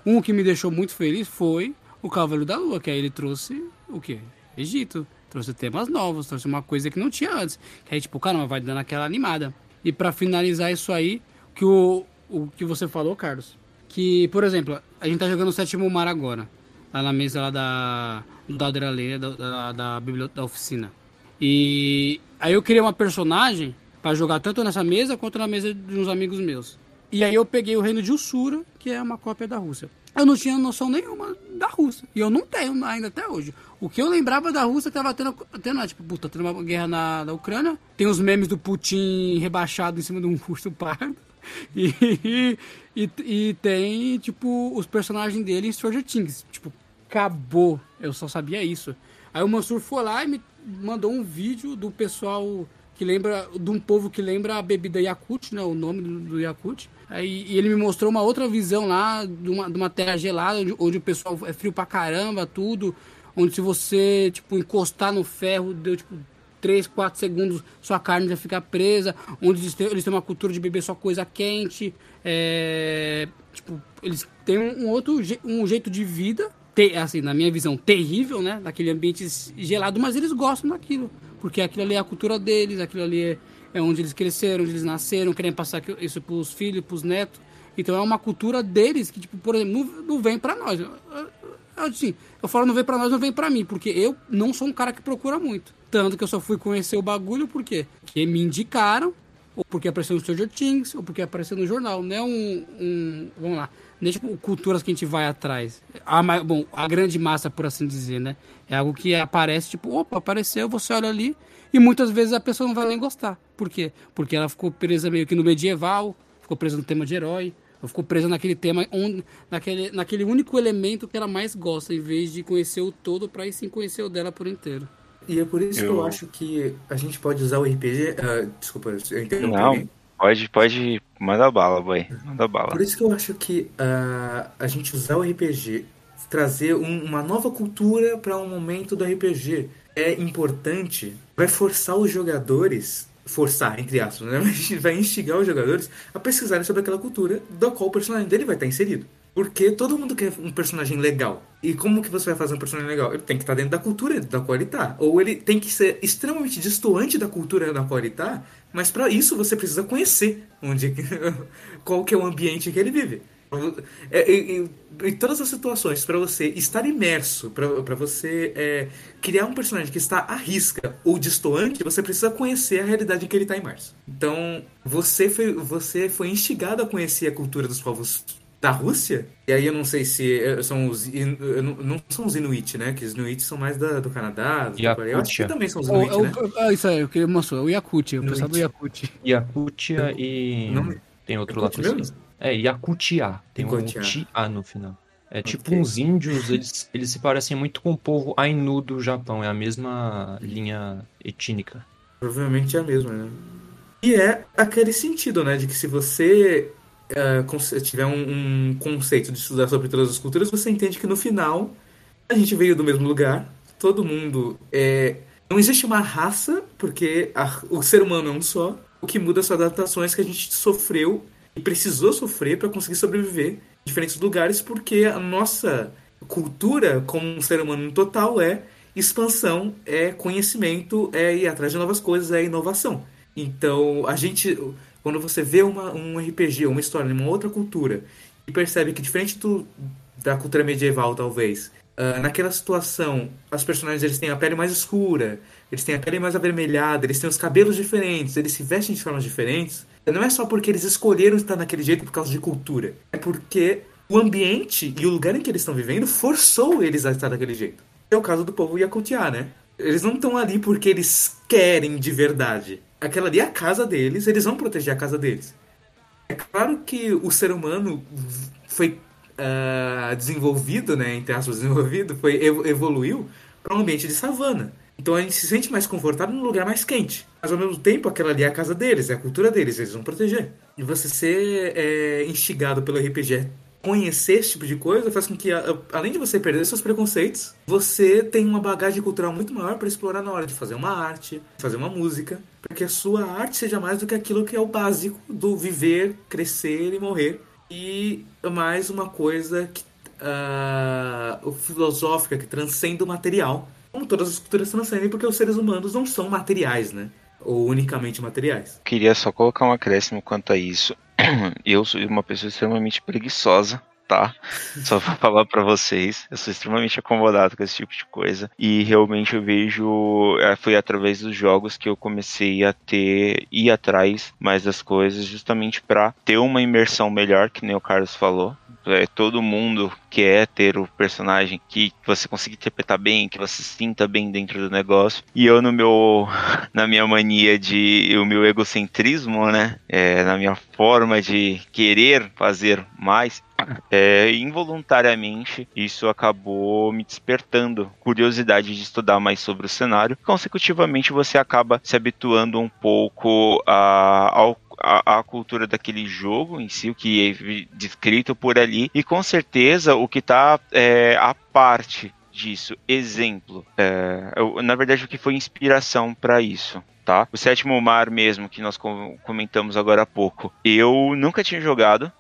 Um que me deixou muito feliz foi o Cavaleiro da Lua, que aí ele trouxe o quê? Egito. Trouxe temas novos, trouxe uma coisa que não tinha antes. Que aí, tipo, caramba, vai dando aquela animada. E para finalizar isso aí, que o, o que você falou, Carlos, que, por exemplo, a gente tá jogando o sétimo mar agora lá na mesa lá da Adraleia, da, da, da, da oficina. E aí eu criei uma personagem para jogar tanto nessa mesa quanto na mesa de uns amigos meus. E aí eu peguei o reino de Ussura, que é uma cópia da Rússia. Eu não tinha noção nenhuma da Rússia. E eu não tenho ainda até hoje. O que eu lembrava da Rússia que tava tendo, tendo tipo, puta, tendo uma guerra na, na Ucrânia. Tem os memes do Putin rebaixado em cima de um urso pardo. E, e, e, tem, tipo, os personagens dele em Stranger Things. Tipo, acabou. Eu só sabia isso. Aí o Mansur foi lá e me mandou um vídeo do pessoal que lembra, de um povo que lembra a bebida Yakut, né? O nome do, do Yakut. Aí, e ele me mostrou uma outra visão lá de uma, de uma terra gelada, onde, onde o pessoal é frio pra caramba, tudo. Onde se você, tipo, encostar no ferro, deu, tipo, 3, 4 segundos, sua carne já fica presa, onde eles têm, eles têm uma cultura de beber só coisa quente, é, tipo, eles têm um outro um jeito de vida, te, assim, na minha visão, terrível, né, daquele ambiente gelado, mas eles gostam daquilo, porque aquilo ali é a cultura deles, aquilo ali é, é onde eles cresceram, onde eles nasceram, querem passar isso para os filhos, para os netos, então é uma cultura deles que, tipo, por exemplo, não vem para nós. Assim, eu falo não vem para nós, não vem para mim, porque eu não sou um cara que procura muito. Tanto que eu só fui conhecer o bagulho por quê? Porque me indicaram, ou porque apareceu no Stranger Things, ou porque apareceu no jornal. Não é um. um vamos lá. É tipo culturas que a gente vai atrás. A, bom, a grande massa, por assim dizer, né? É algo que aparece, tipo, opa, apareceu, você olha ali. E muitas vezes a pessoa não vai nem gostar. Por quê? Porque ela ficou presa meio que no medieval, ficou presa no tema de herói, ou ficou presa naquele tema, onde, naquele, naquele único elemento que ela mais gosta, em vez de conhecer o todo, para ir sim conhecer o dela por inteiro. E é por isso eu... que eu acho que a gente pode usar o RPG. Uh, ah, desculpa, eu entendo. Não, pode, pode. Manda bala, boy. Manda bala. Por isso que eu acho que uh, a gente usar o RPG, trazer um, uma nova cultura para um momento do RPG é importante. Vai forçar os jogadores forçar, entre aspas, né? vai instigar os jogadores a pesquisarem sobre aquela cultura da qual o personagem dele vai estar inserido. Porque todo mundo quer um personagem legal. E como que você vai fazer um personagem legal? Ele tem que estar dentro da cultura da qual ele está. Ou ele tem que ser extremamente distoante da cultura da qual ele está, mas para isso você precisa conhecer onde qual que é o ambiente que ele vive. É, em, em, todas as situações, para você estar imerso, para você é, criar um personagem que está à risca ou distoante, você precisa conhecer a realidade em que ele está imerso. Então, você foi, você foi instigado a conhecer a cultura dos povos da Rússia. E aí eu não sei se eh, são os. Não são os Inuit, né? Que os Inuit são mais da, do Canadá, do Coreia. Eu acho que também são os Inuit, o, né? O, isso aí, eu queria mostrar. O Yakutia, o pessoal do Yakutia. Yakutia e. Não, tem outro lá mesmo? É, Yakutiá. Tem um Yakutiá. Ti-A no final. É tipo Ok. uns índios, eles, eles se parecem muito com o povo Ainu do Japão. É a mesma linha étnica. Provavelmente é a mesma, né? E é aquele sentido, né? De que se você conce- tiver um, um conceito de estudar sobre todas as culturas, você entende que no final a gente veio do mesmo lugar, todo mundo é. Não existe uma raça, porque a- o ser humano é um só. O que muda são adaptações que a gente sofreu e precisou sofrer para conseguir sobreviver em diferentes lugares, porque a nossa cultura como um ser humano no total é expansão, é conhecimento, é ir atrás de novas coisas, é inovação. Então, a gente, quando você vê uma, um RPG, uma história uma outra cultura, e percebe que diferente do, da cultura medieval, talvez, ah, naquela situação, os personagens eles têm a pele mais escura, eles têm a pele mais avermelhada, eles têm os cabelos diferentes, eles se vestem de formas diferentes. Não é só porque eles escolheram estar naquele jeito por causa de cultura, é porque o ambiente e o lugar em que eles estão vivendo forçou eles a estar daquele jeito. É o caso do povo Yakutiá, né? Eles não estão ali porque eles querem de verdade. Aquela ali é a casa deles, eles vão proteger a casa deles. É claro que o ser humano foi ah, desenvolvido, né, entre aspas, desenvolvido, foi evo- evoluiu para um ambiente de savana. Então a gente se sente mais confortável num lugar mais quente. Mas ao mesmo tempo, aquela ali é a casa deles, é a cultura deles, eles vão proteger. E você ser é, instigado pelo RPG, conhecer esse tipo de coisa, faz com que, além de você perder seus preconceitos, você tenha uma bagagem cultural muito maior para explorar na hora de fazer uma arte, fazer uma música, para que a sua arte seja mais do que aquilo que é o básico do viver, crescer e morrer. E mais uma coisa que, ah, filosófica que transcende o material. Como todas as culturas transcendem, porque os seres humanos não são materiais, né? Ou unicamente materiais. Queria só colocar um acréscimo quanto a isso. Eu sou uma pessoa extremamente preguiçosa, tá? Só pra falar pra vocês. Eu sou extremamente acomodado com esse tipo de coisa. E realmente eu vejo. eh, Foi através dos jogos que eu comecei a ter. ir atrás mais das coisas, justamente pra ter uma imersão melhor, que nem o Carlos falou. É, todo mundo quer ter o personagem que você consiga interpretar bem, que você sinta bem dentro do negócio. E eu no meu na minha mania de o meu egocentrismo, né, é, na minha forma de querer fazer mais, é, involuntariamente isso acabou me despertando curiosidade de estudar mais sobre o cenário. Consecutivamente você acaba se habituando um pouco a, ao a, a cultura daquele jogo em si, o que é descrito por ali, e com certeza o que está é, a parte disso. Exemplo, é, eu- na verdade, o que foi inspiração para isso. Tá? O Sétimo Mar mesmo, que nós com- comentamos agora há pouco. Eu nunca tinha jogado.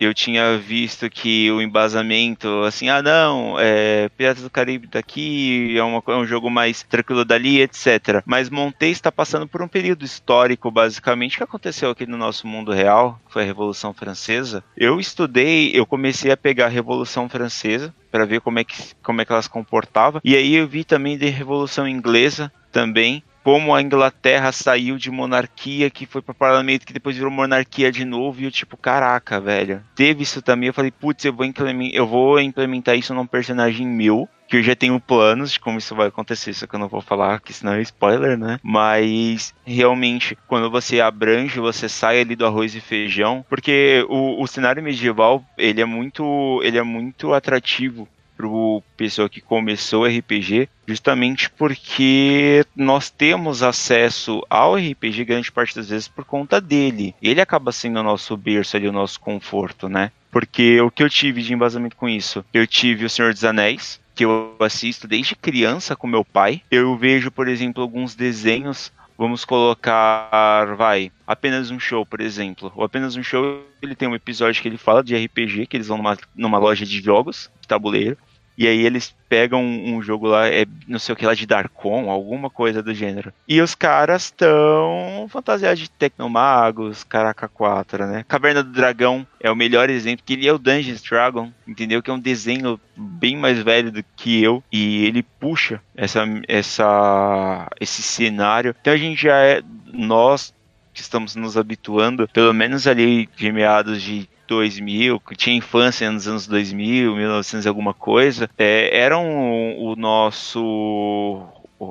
Eu tinha visto que o embasamento, assim, ah não, é, Piratas do Caribe daqui, é, uma, é um jogo mais tranquilo dali, etc. Mas Monte está passando por um período histórico, basicamente, que aconteceu aqui no nosso mundo real, que foi a Revolução Francesa. Eu estudei, eu comecei a pegar a Revolução Francesa para ver como é, que, como é que ela se comportava, e aí eu vi também de Revolução Inglesa também, como a Inglaterra saiu de monarquia, que foi para parlamento, que depois virou monarquia de novo, e eu tipo, caraca, velho. Teve isso também, eu falei, putz, eu vou, eu vou implementar isso num personagem meu, que eu já tenho planos de como isso vai acontecer, só que eu não vou falar, que senão é spoiler, né? Mas realmente, quando você abrange, você sai ali do arroz e feijão, porque o, o cenário medieval, ele é muito, ele é muito atrativo pro pessoa que começou RPG, justamente porque nós temos acesso ao RPG grande parte das vezes por conta dele. Ele acaba sendo o nosso berço ali, o nosso conforto, né? Porque o que eu tive de embasamento com isso? Eu tive o Senhor dos Anéis, que eu assisto desde criança com meu pai. Eu vejo, por exemplo, alguns desenhos Vamos colocar, vai, apenas um show, por exemplo. O apenas um show, ele tem um episódio que ele fala de RPG, que eles vão numa, numa loja de jogos, de tabuleiro. E aí eles pegam um, jogo lá, é não sei o que lá de Darkon, alguma coisa do gênero. E os caras estão fantasiados de Tecnomagos, Caraca 4, né? Caverna do Dragão é o melhor exemplo, que ele é o Dungeons Dragon, entendeu? Que é um desenho bem mais velho do que eu. E ele puxa essa, essa, esse cenário. Então a gente já é. Nós que estamos nos habituando, pelo menos ali de meados de 2000, que tinha infância nos anos 2000, 1900 e alguma coisa, é, eram o nosso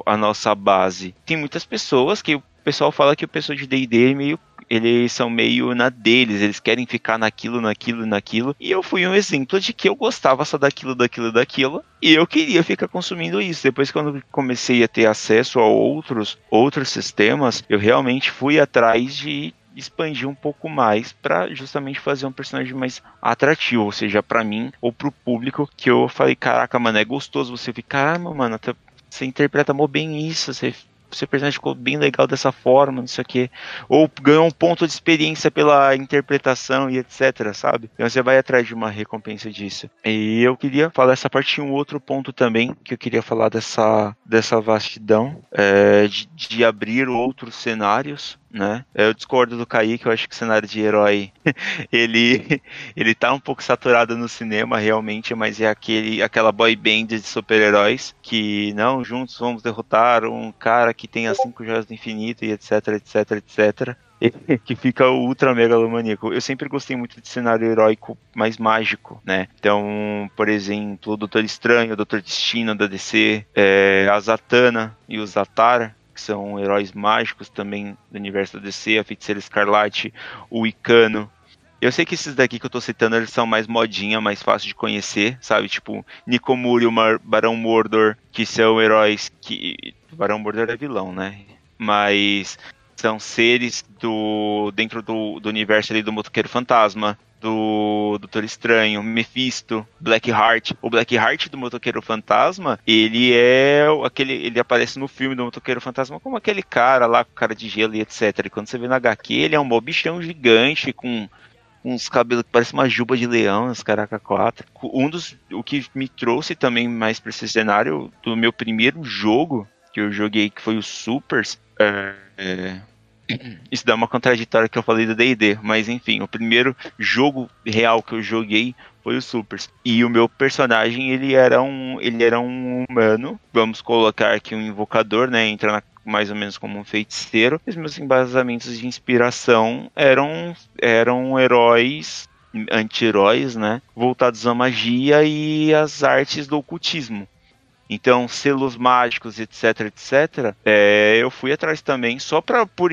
a nossa base. Tem muitas pessoas que o pessoal fala que o pessoal de D&D é meio eles são meio na deles, eles querem ficar naquilo, naquilo, naquilo. E eu fui um exemplo de que eu gostava só daquilo, daquilo, daquilo, e eu queria ficar consumindo isso. Depois quando comecei a ter acesso a outros outros sistemas, eu realmente fui atrás de expandir um pouco mais para justamente fazer um personagem mais atrativo, ou seja, para mim ou pro público que eu falei, caraca, mano, é gostoso você ficar, caramba, mano, você interpreta mó bem isso, você seu personagem ficou bem legal dessa forma, não sei o que. Ou ganhou um ponto de experiência pela interpretação e etc, sabe? Então você vai atrás de uma recompensa disso. E eu queria falar essa parte um outro ponto também, que eu queria falar dessa, dessa vastidão, é, de, de abrir outros cenários, né? Eu discordo do Kaique, eu acho que o cenário de herói ele ele tá um pouco saturado no cinema realmente, mas é aquele aquela boy band de super-heróis que não juntos vamos derrotar um cara que tem as cinco joias do infinito e etc, etc, etc. que fica ultra megalomaníaco. Eu sempre gostei muito de cenário heróico mais mágico, né? Então, por exemplo, o Doutor Estranho, o Doutor Destino da DC, é, a Zatanna e o Zatar, que são heróis mágicos também do universo da DC, a Feiticeira Escarlate, o Icano. Eu sei que esses daqui que eu tô citando, eles são mais modinha, mais fácil de conhecer, sabe? Tipo, Nikomuri e o Barão Mordor, que são heróis que... O Barão Mordor é vilão, né? Mas são seres do dentro do, do universo ali do Motoqueiro Fantasma do Doutor Estranho, Mephisto, Blackheart. O Blackheart do Motoqueiro Fantasma, ele é aquele. Ele aparece no filme do Motoqueiro Fantasma como aquele cara lá com cara de gelo e etc. E quando você vê na HQ, ele é um bichão gigante com uns cabelos que parecem uma juba de leão, uns caraca quatro. Um dos. O que me trouxe também mais pra esse cenário do meu primeiro jogo que eu joguei, que foi o Supers. É, é, isso dá uma contraditória que eu falei do D&D, mas enfim, o primeiro jogo real que eu joguei foi o Supers. E o meu personagem, ele era um, ele era um humano, vamos colocar aqui um invocador, né, entra na, mais ou menos como um feiticeiro. Os meus embasamentos de inspiração eram eram heróis anti-heróis, né, voltados à magia e às artes do ocultismo. Então, selos mágicos, etc, etc, é, eu fui atrás também só para por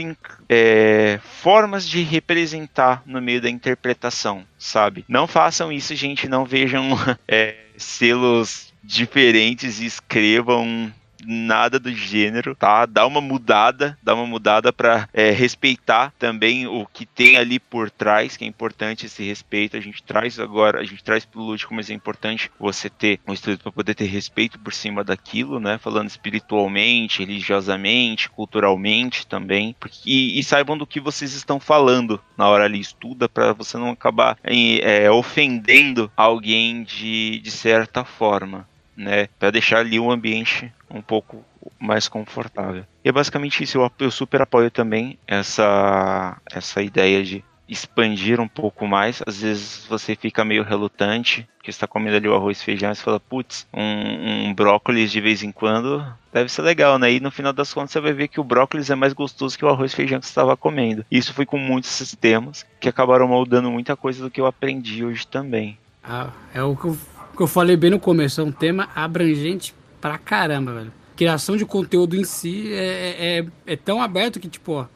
é, formas de representar no meio da interpretação, sabe? Não façam isso, gente, não vejam é, selos diferentes e escrevam nada do gênero, tá? Dá uma mudada, dá uma mudada para é, respeitar também o que tem ali por trás, que é importante esse respeito. A gente traz agora, a gente traz pro lúdico, mas é importante você ter um estudo para poder ter respeito por cima daquilo, né? Falando espiritualmente, religiosamente, culturalmente também. E, e saibam do que vocês estão falando na hora ali, estuda para você não acabar é, ofendendo alguém de, de certa forma né, para deixar ali o ambiente um pouco mais confortável. E é basicamente isso, eu, eu super apoio também essa, essa ideia de expandir um pouco mais. Às vezes você fica meio relutante, que está comendo ali o arroz e feijão e você fala, putz, um, um, brócolis de vez em quando deve ser legal, né? E no final das contas você vai ver que o brócolis é mais gostoso que o arroz e feijão que você estava comendo. Isso foi com muitos sistemas que acabaram moldando muita coisa do que eu aprendi hoje também. Ah, é o que eu que eu falei bem no começo, é um tema abrangente pra caramba, velho. Criação de conteúdo em si é, é, é tão aberto que, tipo, ó,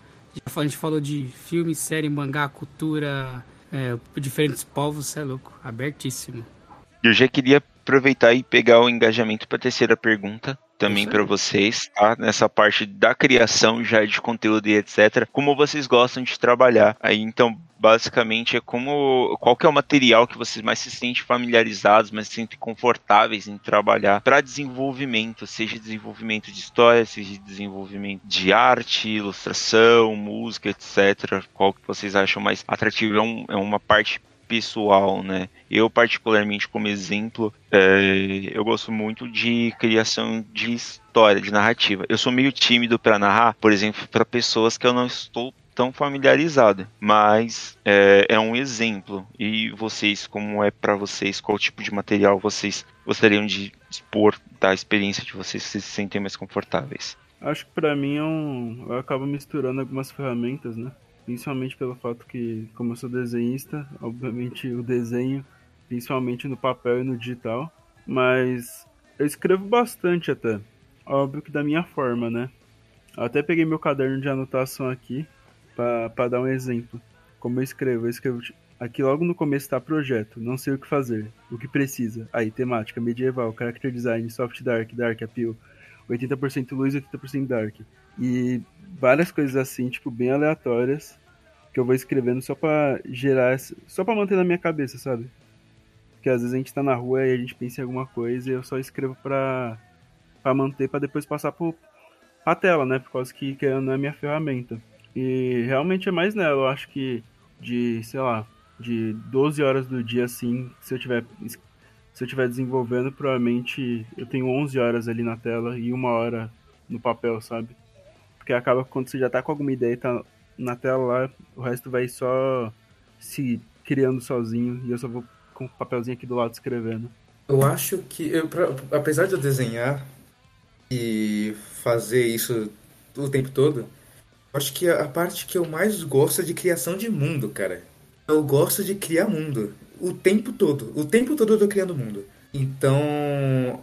a gente falou de filme, série, mangá, cultura, é, diferentes povos, é louco, abertíssimo. Eu já queria aproveitar e pegar o engajamento para terceira pergunta também para vocês, tá? Nessa parte da criação já de conteúdo e etc. Como vocês gostam de trabalhar. Aí então, basicamente é como qual que é o material que vocês mais se sentem familiarizados, mais se sentem confortáveis em trabalhar para desenvolvimento, seja desenvolvimento de história, seja desenvolvimento de arte, ilustração, música, etc. Qual que vocês acham mais atrativo? É, um, é uma parte pessoal, né? Eu, particularmente, como exemplo, é, eu gosto muito de criação de história, de narrativa. Eu sou meio tímido para narrar, por exemplo, para pessoas que eu não estou tão familiarizado, mas é, é, um exemplo. E vocês, como é para vocês, qual tipo de material vocês gostariam de expor da experiência de vocês, se se sentem mais confortáveis? Acho que para mim é um, eu acabo misturando algumas ferramentas, né? Principalmente pelo fato que, como eu sou desenhista, obviamente o desenho, principalmente no papel e no digital, mas eu escrevo bastante até, óbvio que da minha forma, né? Eu até peguei meu caderno de anotação aqui para dar um exemplo. Como eu escrevo, eu escrevo aqui logo no começo está projeto, não sei o que fazer, o que precisa. Aí, temática, medieval, character design, soft dark, dark appeal, 80% luz, 80% dark. E várias coisas assim, tipo, bem aleatórias, que eu vou escrevendo só pra gerar, só pra manter na minha cabeça, sabe? Porque às vezes a gente tá na rua e a gente pensa em alguma coisa e eu só escrevo pra, pra manter, pra depois passar pro, pra tela, né? Por causa que, que não é minha ferramenta. E realmente é mais nela, eu acho que de, sei lá, de 12 horas do dia, assim, se eu tiver se eu estiver desenvolvendo, provavelmente eu tenho 11 horas ali na tela e uma hora no papel, sabe? Porque acaba quando você já tá com alguma ideia e tá na tela lá, o resto vai só se criando sozinho e eu só vou com o papelzinho aqui do lado escrevendo. Eu acho que, eu, pra, apesar de eu desenhar e fazer isso o tempo todo, acho que a parte que eu mais gosto é de criação de mundo, cara. Eu gosto de criar mundo o tempo todo. O tempo todo eu tô criando mundo. Então,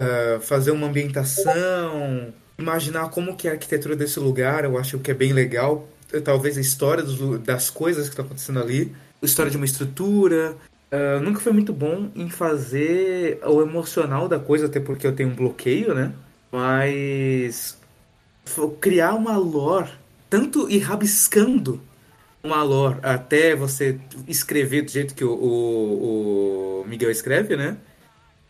uh, fazer uma ambientação, imaginar como que é a arquitetura desse lugar, eu acho que é bem legal. Talvez a história dos, das coisas que estão acontecendo ali, a história de uma estrutura. Uh, nunca foi muito bom em fazer o emocional da coisa, até porque eu tenho um bloqueio, né? Mas criar uma lore, tanto ir rabiscando uma lore até você escrever do jeito que o, o, o Miguel escreve, né?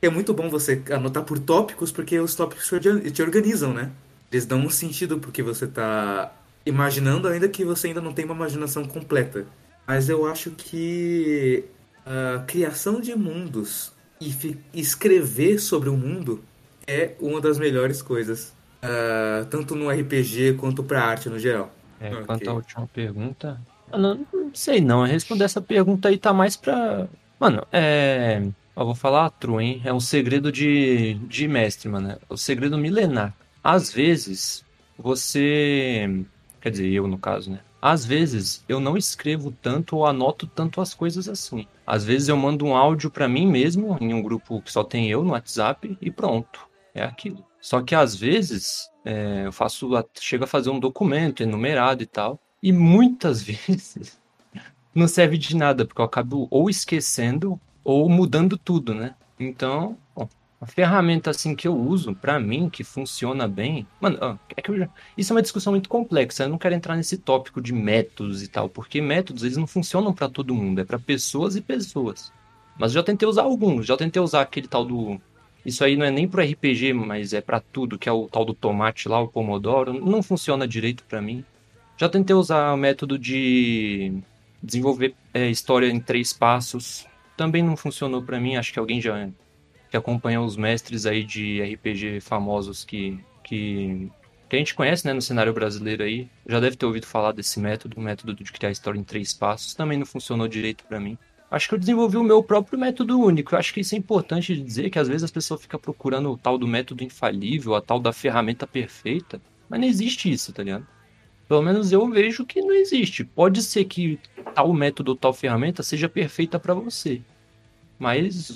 É muito bom você anotar por tópicos, porque os tópicos te organizam, né? Eles dão um sentido porque você tá imaginando, ainda que você ainda não tenha uma imaginação completa. Mas eu acho que a criação de mundos e escrever sobre o mundo é uma das melhores coisas. Uh, tanto no RPG quanto pra arte no geral. É, okay. Quanto à última pergunta, não, não sei não. Responder essa pergunta aí tá mais pra. Mano, é. Eu vou falar true, hein? É um segredo de, de mestre, mano. É o segredo milenar. Às vezes, você. Quer dizer, eu no caso, né? Às vezes eu não escrevo tanto ou anoto tanto as coisas assim. Às vezes eu mando um áudio para mim mesmo em um grupo que só tem eu no WhatsApp e pronto. É aquilo. Só que às vezes é, eu faço. Chego a fazer um documento enumerado e tal. E muitas vezes não serve de nada, porque eu acabo ou esquecendo ou mudando tudo, né? Então, bom, a ferramenta assim que eu uso para mim que funciona bem, mano, é que já... isso é uma discussão muito complexa. Eu não quero entrar nesse tópico de métodos e tal, porque métodos eles não funcionam para todo mundo, é para pessoas e pessoas. Mas eu já tentei usar alguns, já tentei usar aquele tal do isso aí não é nem pro RPG, mas é para tudo, que é o tal do tomate lá, o pomodoro, não funciona direito para mim. Já tentei usar o método de desenvolver é, história em três passos. Também não funcionou para mim. Acho que alguém já que acompanha os mestres aí de RPG famosos que, que, que a gente conhece né, no cenário brasileiro aí, já deve ter ouvido falar desse método, o método de criar história em três passos. Também não funcionou direito para mim. Acho que eu desenvolvi o meu próprio método único. Eu acho que isso é importante dizer que às vezes as pessoas ficam procurando o tal do método infalível, a tal da ferramenta perfeita. Mas não existe isso, tá ligado? Pelo menos eu vejo que não existe. Pode ser que tal método, tal ferramenta seja perfeita para você. Mas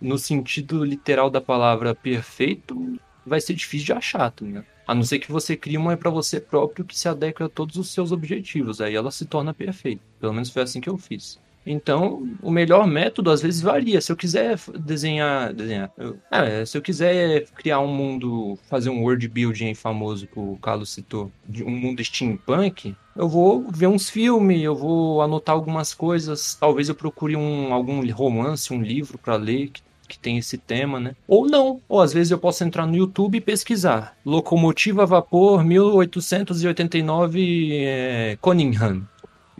no sentido literal da palavra perfeito, vai ser difícil de achar, tá ligado? A não ser que você crie uma para você próprio que se adequa a todos os seus objetivos. Aí ela se torna perfeita. Pelo menos foi assim que eu fiz. Então, o melhor método às vezes varia. Se eu quiser desenhar, desenhar, eu, é, se eu quiser criar um mundo, fazer um world building famoso que o Carlos citou, de um mundo steampunk, eu vou ver uns filmes, eu vou anotar algumas coisas, talvez eu procure um algum romance, um livro para ler que, que tem esse tema, né? Ou não, ou às vezes eu posso entrar no YouTube e pesquisar locomotiva a vapor 1889 é, Cunningham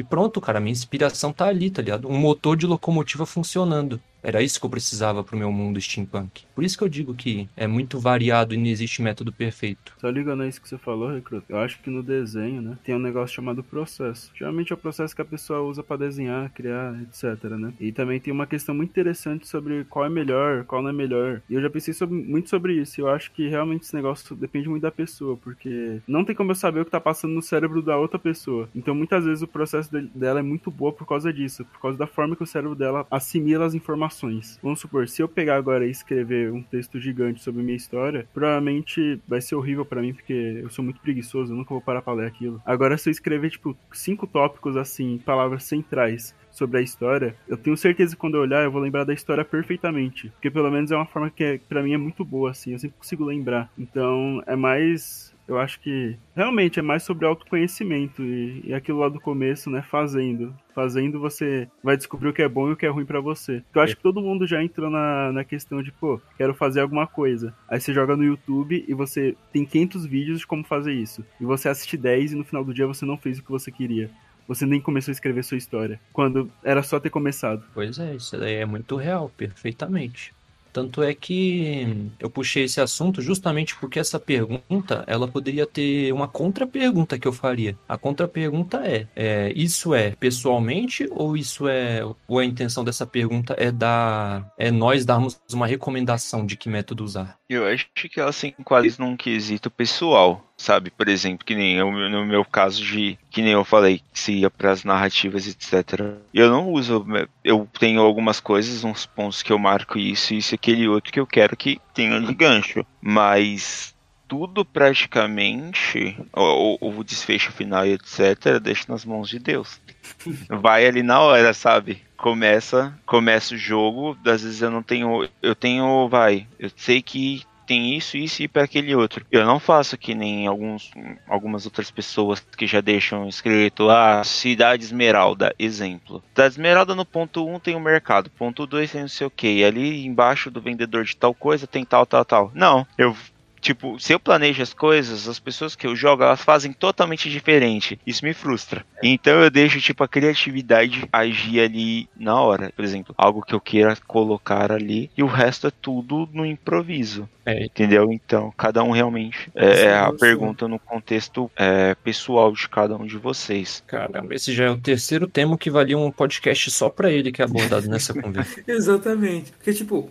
e pronto, cara, minha inspiração tá ali, tá ligado? Um motor de locomotiva funcionando. Era isso que eu precisava pro meu mundo steampunk. Por isso que eu digo que é muito variado e não existe método perfeito. Só ligando a isso que você falou, Recruta, eu acho que no desenho, né, tem um negócio chamado processo. Geralmente é o processo que a pessoa usa para desenhar, criar, etc, né? E também tem uma questão muito interessante sobre qual é melhor, qual não é melhor. E eu já pensei sobre, muito sobre isso. Eu acho que realmente esse negócio depende muito da pessoa, porque não tem como eu saber o que tá passando no cérebro da outra pessoa. Então muitas vezes o processo dela é muito boa por causa disso, por causa da forma que o cérebro dela assimila as informações informações. Vamos supor, se eu pegar agora e escrever um texto gigante sobre minha história, provavelmente vai ser horrível para mim, porque eu sou muito preguiçoso, eu nunca vou parar pra ler aquilo. Agora, se eu escrever, tipo, cinco tópicos assim, palavras centrais sobre a história, eu tenho certeza que quando eu olhar eu vou lembrar da história perfeitamente. Porque pelo menos é uma forma que é, para mim é muito boa, assim, eu sempre consigo lembrar. Então é mais. Eu acho que realmente é mais sobre autoconhecimento e, e aquilo lá do começo, né? Fazendo. Fazendo você vai descobrir o que é bom e o que é ruim para você. Eu acho que todo mundo já entrou na, na questão de, pô, quero fazer alguma coisa. Aí você joga no YouTube e você tem 500 vídeos de como fazer isso. E você assiste 10 e no final do dia você não fez o que você queria. Você nem começou a escrever sua história. Quando era só ter começado. Pois é, isso daí é muito real, perfeitamente. Tanto é que eu puxei esse assunto justamente porque essa pergunta, ela poderia ter uma contra-pergunta que eu faria. A contra-pergunta é, é, isso é pessoalmente ou isso é, ou a intenção dessa pergunta é dar, é nós darmos uma recomendação de que método usar? Eu acho que ela se enquadra num quesito pessoal, sabe? Por exemplo, que nem eu, no meu caso de, que nem eu falei, que se ia para as narrativas, etc. Eu não uso, eu tenho algumas coisas, uns pontos que eu marco isso, isso, aquele outro que eu quero que tenha de gancho, mas tudo praticamente, o, o desfecho final e etc, deixa nas mãos de Deus. Vai ali na hora, sabe? Começa, começa o jogo, às vezes eu não tenho, eu tenho, vai, eu sei que tem isso, isso e para aquele outro. Eu não faço que nem alguns, algumas outras pessoas que já deixam escrito a ah, Cidade Esmeralda, exemplo. Cidade Esmeralda no ponto 1 um tem o um mercado, ponto 2 tem não sei o que, ali embaixo do vendedor de tal coisa tem tal, tal, tal. Não, eu Tipo, se eu planejo as coisas, as pessoas que eu jogo, elas fazem totalmente diferente. Isso me frustra. Então eu deixo, tipo, a criatividade agir ali na hora. Por exemplo, algo que eu queira colocar ali e o resto é tudo no improviso. É. Entendeu? Então, cada um realmente é, é a pergunta no contexto é, pessoal de cada um de vocês. Caramba, esse já é o terceiro tema que valia um podcast só pra ele que é abordado nessa conversa. Exatamente. Porque, tipo,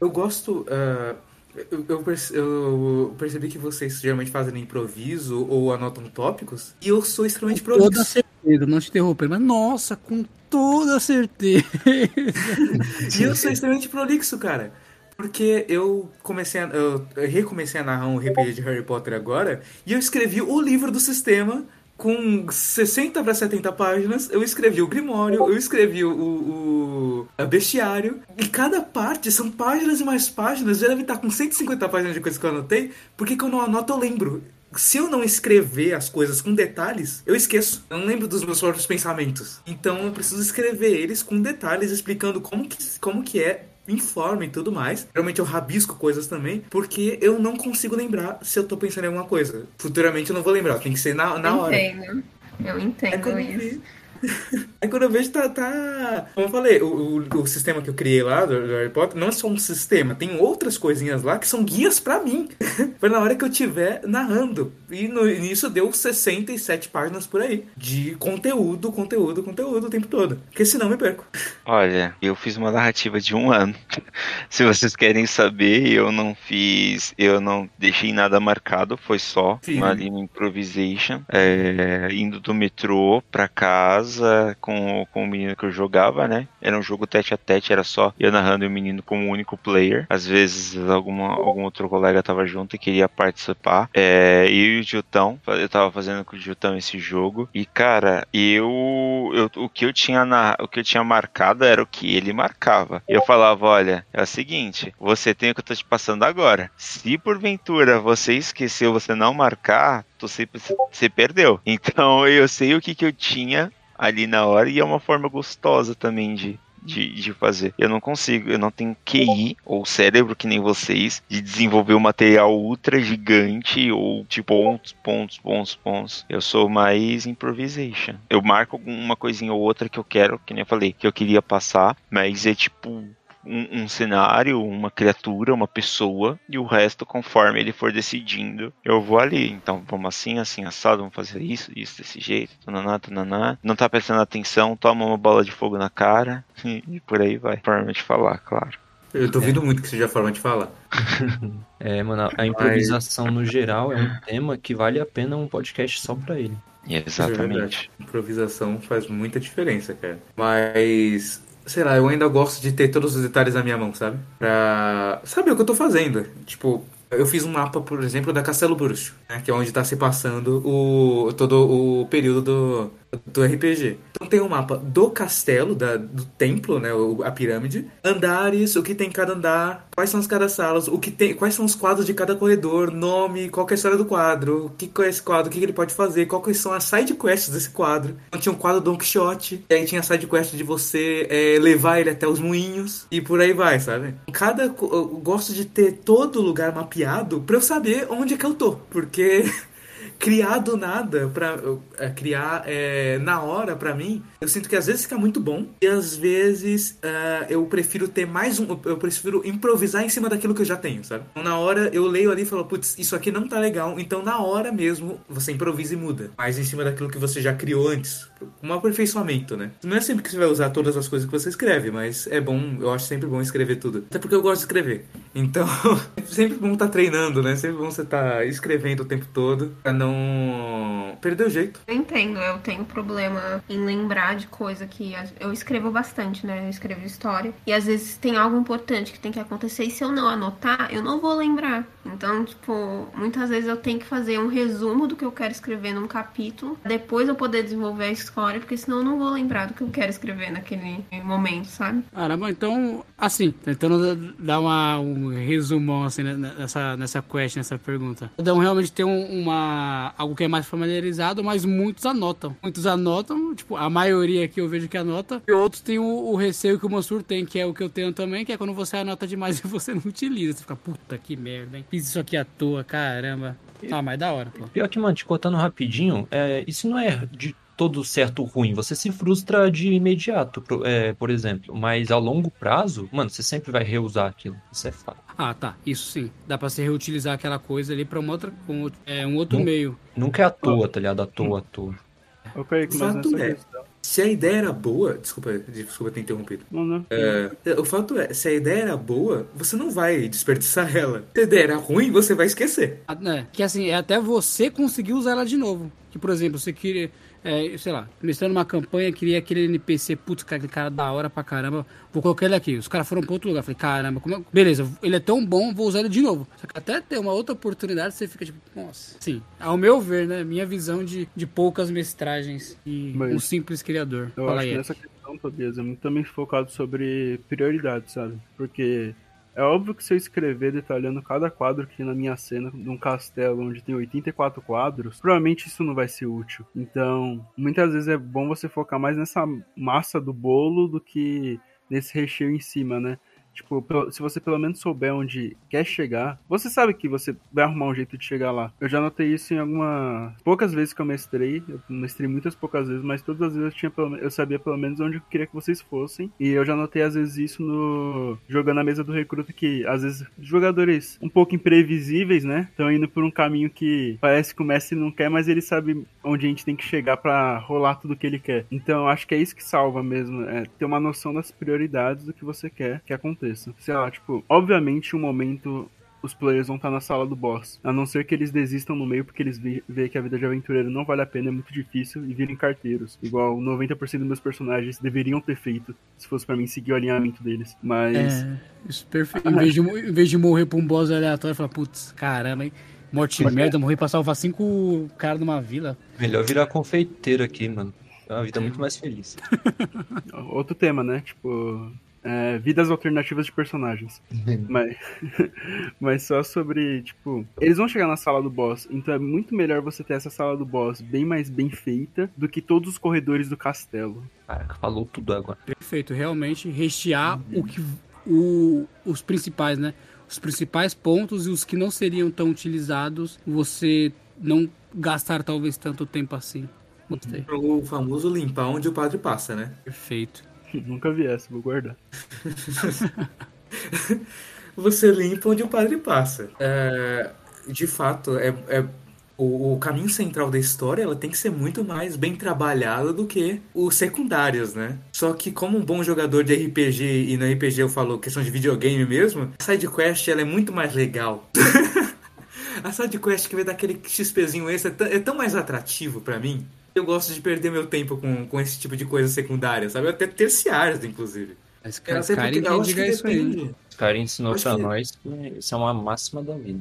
eu gosto. Uh eu, eu, percebi que vocês geralmente fazem improviso ou anotam tópicos, e eu sou extremamente prolixo. Com toda certeza, não te interromper, mas nossa, com toda certeza. e eu sou extremamente prolixo, cara. Porque eu comecei a, eu recomecei a narrar um RPG de Harry Potter agora, e eu escrevi o livro do sistema com 60 para 70 páginas, eu escrevi o Grimório, eu escrevi o, o, o Bestiário, e cada parte são páginas e mais páginas, já deve estar com 150 páginas de coisas que eu anotei, porque quando eu anoto eu lembro. Se eu não escrever as coisas com detalhes, eu esqueço. Eu não lembro dos meus próprios pensamentos. Então eu preciso escrever eles com detalhes, explicando como que, como que é informa e tudo mais. Geralmente eu rabisco coisas também, porque eu não consigo lembrar se eu tô pensando em alguma coisa. Futuramente eu não vou lembrar, tem que ser na, na hora. Entendo. Eu entendo é isso. Aí quando eu vejo, tá. tá... Como eu falei, o, o, o sistema que eu criei lá do, do, Harry Potter não é só um sistema, tem outras coisinhas lá que são guias para mim. Foi na hora que eu estiver narrando. E no início deu 67 páginas por aí. De conteúdo, conteúdo, conteúdo o tempo todo. Porque senão me perco. Olha, eu fiz uma narrativa de um ano. Se vocês querem saber, eu não fiz. Eu não deixei nada marcado, foi só Sim. no improvisation. É, indo do metrô pra casa casa com, com o menino que eu jogava, né? Era um jogo tete a tete, era só eu narrando e o menino como único player. Às vezes alguma, algum outro colega tava junto e queria participar. É, e o Jutão, eu tava fazendo com o Jutão esse jogo. E cara, eu, eu o que eu tinha na, o que eu tinha marcado era o que ele marcava. Eu falava, olha, é o seguinte, você tem o que eu tô te passando agora. Se porventura você esqueceu, você não marcar, você, você perdeu. Então eu sei o que, que eu tinha ali na hora e é uma forma gostosa também de, de, de, fazer. Eu não consigo, eu não tenho QI ou cérebro que nem vocês de desenvolver um material ultra gigante ou tipo pontos, pontos, pontos, pontos. Eu sou mais improvisation. Eu marco uma coisinha ou outra que eu quero, que nem eu falei, que eu queria passar, mas é tipo um, um, cenário, uma criatura, uma pessoa, e o resto, conforme ele for decidindo, eu vou ali. Então, vamos assim, assim, assado, vamos fazer isso, isso, desse jeito, tananá, tananá. Não tá prestando atenção, toma uma bola de fogo na cara, e, por aí vai. Forma de falar, claro. Eu duvido é. muito que seja a forma de falar. é, mano, a improvisação Mas... no geral é um tema que vale a pena um podcast só pra ele. Exatamente. É improvisação faz muita diferença, cara. Mas sei lá, eu ainda gosto de ter todos os detalhes na minha mão, sabe? Pra saber o que eu tô fazendo. Tipo, eu fiz um mapa, por exemplo, da Castelo Bruxo, né, que é onde está se passando o, todo o período do, do RPG. Então tem um mapa do castelo, da, do templo, né, a pirâmide, andares, o que tem em cada andar, quais são as cada salas, o que tem, quais são os quadros de cada corredor, nome, qual é a história do quadro, o que é esse quadro, o que ele pode fazer, quais são as side quests desse quadro. Então tinha um quadro do Don Quixote, e aí tinha a side quest de você é, levar ele até os moinhos e por aí vai, sabe? Cada eu gosto de ter todo lugar mapeado para eu saber onde é que eu tô, porque criar do nada para é, criar é, na hora para mim eu sinto que às vezes fica muito bom e às vezes uh, eu prefiro ter mais um eu prefiro improvisar em cima daquilo que eu já tenho sabe? Então, na hora eu leio ali e falo putz isso aqui não tá legal. Então na hora mesmo você improvisa e muda. Mais em cima daquilo que você já criou antes. Um aperfeiçoamento né? Não é sempre que você vai usar todas as coisas que você escreve mas é bom eu acho sempre bom escrever tudo. Até porque eu gosto de escrever. Então sempre bom estar tá treinando né? Sempre bom você estar tá escrevendo o tempo todo pra não não perder o jeito. Eu entendo, eu tenho problema em lembrar de coisa que eu escrevo bastante, né? Eu escrevo história e às vezes tem algo importante que tem que acontecer e se eu não anotar, eu não vou lembrar. Então, tipo, muitas vezes eu tenho que fazer um resumo do que eu quero escrever num capítulo, depois eu poder desenvolver a história, porque senão eu não vou lembrar do que eu quero escrever naquele momento, sabe? Caramba, então, assim, tentando dar uma, um resumão assim nessa, nessa quest, nessa pergunta. Então, realmente tem uma algo que é mais familiarizado, mas muitos anotam. Muitos anotam, tipo, a maioria aqui eu vejo que anota, e outros têm o, o receio que o Mansur tem, que é o que eu tenho também, que é quando você anota demais e você não utiliza. Você fica, puta que merda, hein? Fiz isso aqui à toa, caramba. Ah, mas da hora, pô. Pior que, mano, te contando rapidinho, é, isso não é de todo certo ruim. Você se frustra de imediato, é, por exemplo. Mas a longo prazo, mano, você sempre vai reusar aquilo. Isso é fato. Ah, tá. Isso sim. Dá pra você reutilizar aquela coisa ali pra uma outra, um, é, um outro meio. Nunca é à toa, tá ligado? À toa, à toa. Ok, mas fato é, se a ideia era boa, desculpa, desculpa ter interrompido. Não, não. É, o fato é, se a ideia era boa, você não vai desperdiçar ela. Se a ideia era ruim, você vai esquecer. É, que assim, é até você conseguir usar ela de novo. Que, por exemplo, você queria é, sei lá, mestrando uma campanha, queria aquele NPC, putz, cara, aquele cara da hora pra caramba, vou colocar ele aqui. Os caras foram pra outro lugar. Falei, caramba, como é... beleza, ele é tão bom, vou usar ele de novo. Só que até ter uma outra oportunidade, você fica tipo, nossa. Sim, ao meu ver, né, minha visão de, de poucas mestragens e Mas um simples criador. Eu Fala acho aí. que nessa questão, Tobias, é muito também focado sobre prioridade, sabe? Porque é óbvio que se eu escrever detalhando cada quadro aqui na minha cena de um castelo onde tem 84 quadros, provavelmente isso não vai ser útil. Então, muitas vezes é bom você focar mais nessa massa do bolo do que nesse recheio em cima, né? Tipo, se você pelo menos souber onde quer chegar, você sabe que você vai arrumar um jeito de chegar lá. Eu já notei isso em algumas. poucas vezes que eu mestrei. Eu mestrei muitas poucas vezes, mas todas as vezes eu, tinha eu sabia pelo menos onde eu queria que vocês fossem. E eu já notei às vezes isso no. jogando a mesa do recruta, que às vezes jogadores um pouco imprevisíveis, né? Estão indo por um caminho que parece que o mestre não quer, mas ele sabe onde a gente tem que chegar para rolar tudo que ele quer. Então acho que é isso que salva mesmo. É ter uma noção das prioridades do que você quer que aconteça aconteça. Sei lá, tipo, obviamente um momento os players vão estar na sala do boss. A não ser que eles desistam no meio porque eles veem que a vida de aventureiro não vale a pena, é muito difícil e virem carteiros. Igual 90% dos meus personagens deveriam ter feito, se fosse para mim seguir o alinhamento deles. Mas. É, isso perfeito. Em vez de, em vez de morrer pra um boss aleatório, falar, putz, caramba, hein? Morte de merda, morrer pra salvar cinco caras numa vila. Melhor virar confeiteiro aqui, mano. É uma vida muito mais feliz. Outro tema, né? Tipo, é, vidas alternativas de personagens. mas, mas só sobre, tipo, eles vão chegar na sala do boss, então é muito melhor você ter essa sala do boss bem mais bem feita do que todos os corredores do castelo. Caraca, falou tudo agora. Perfeito, realmente rechear uhum. o que o, os principais, né? Os principais pontos e os que não seriam tão utilizados, você não gastar talvez tanto tempo assim. Gostei. O famoso limpar onde o padre passa, né? Perfeito. Nunca vi essa, vou guardar. Você limpa onde o padre passa. É, de fato, é, é o, o, caminho central da história ela tem que ser muito mais bem trabalhada do que os secundários, né? Só que como um bom jogador de RPG, e no RPG eu falo questão de videogame mesmo, a side quest ela é muito mais legal. a side quest que vai dar aquele XPzinho extra é, é tão mais atrativo para mim eu gosto de perder meu tempo com, com esse tipo de coisa secundária, sabe? Até terciárias, inclusive. Mas cara, porque- Skyrim eu que diga isso aí. depende. Os caras ensinou pra que- nós que isso é uma máxima da vida.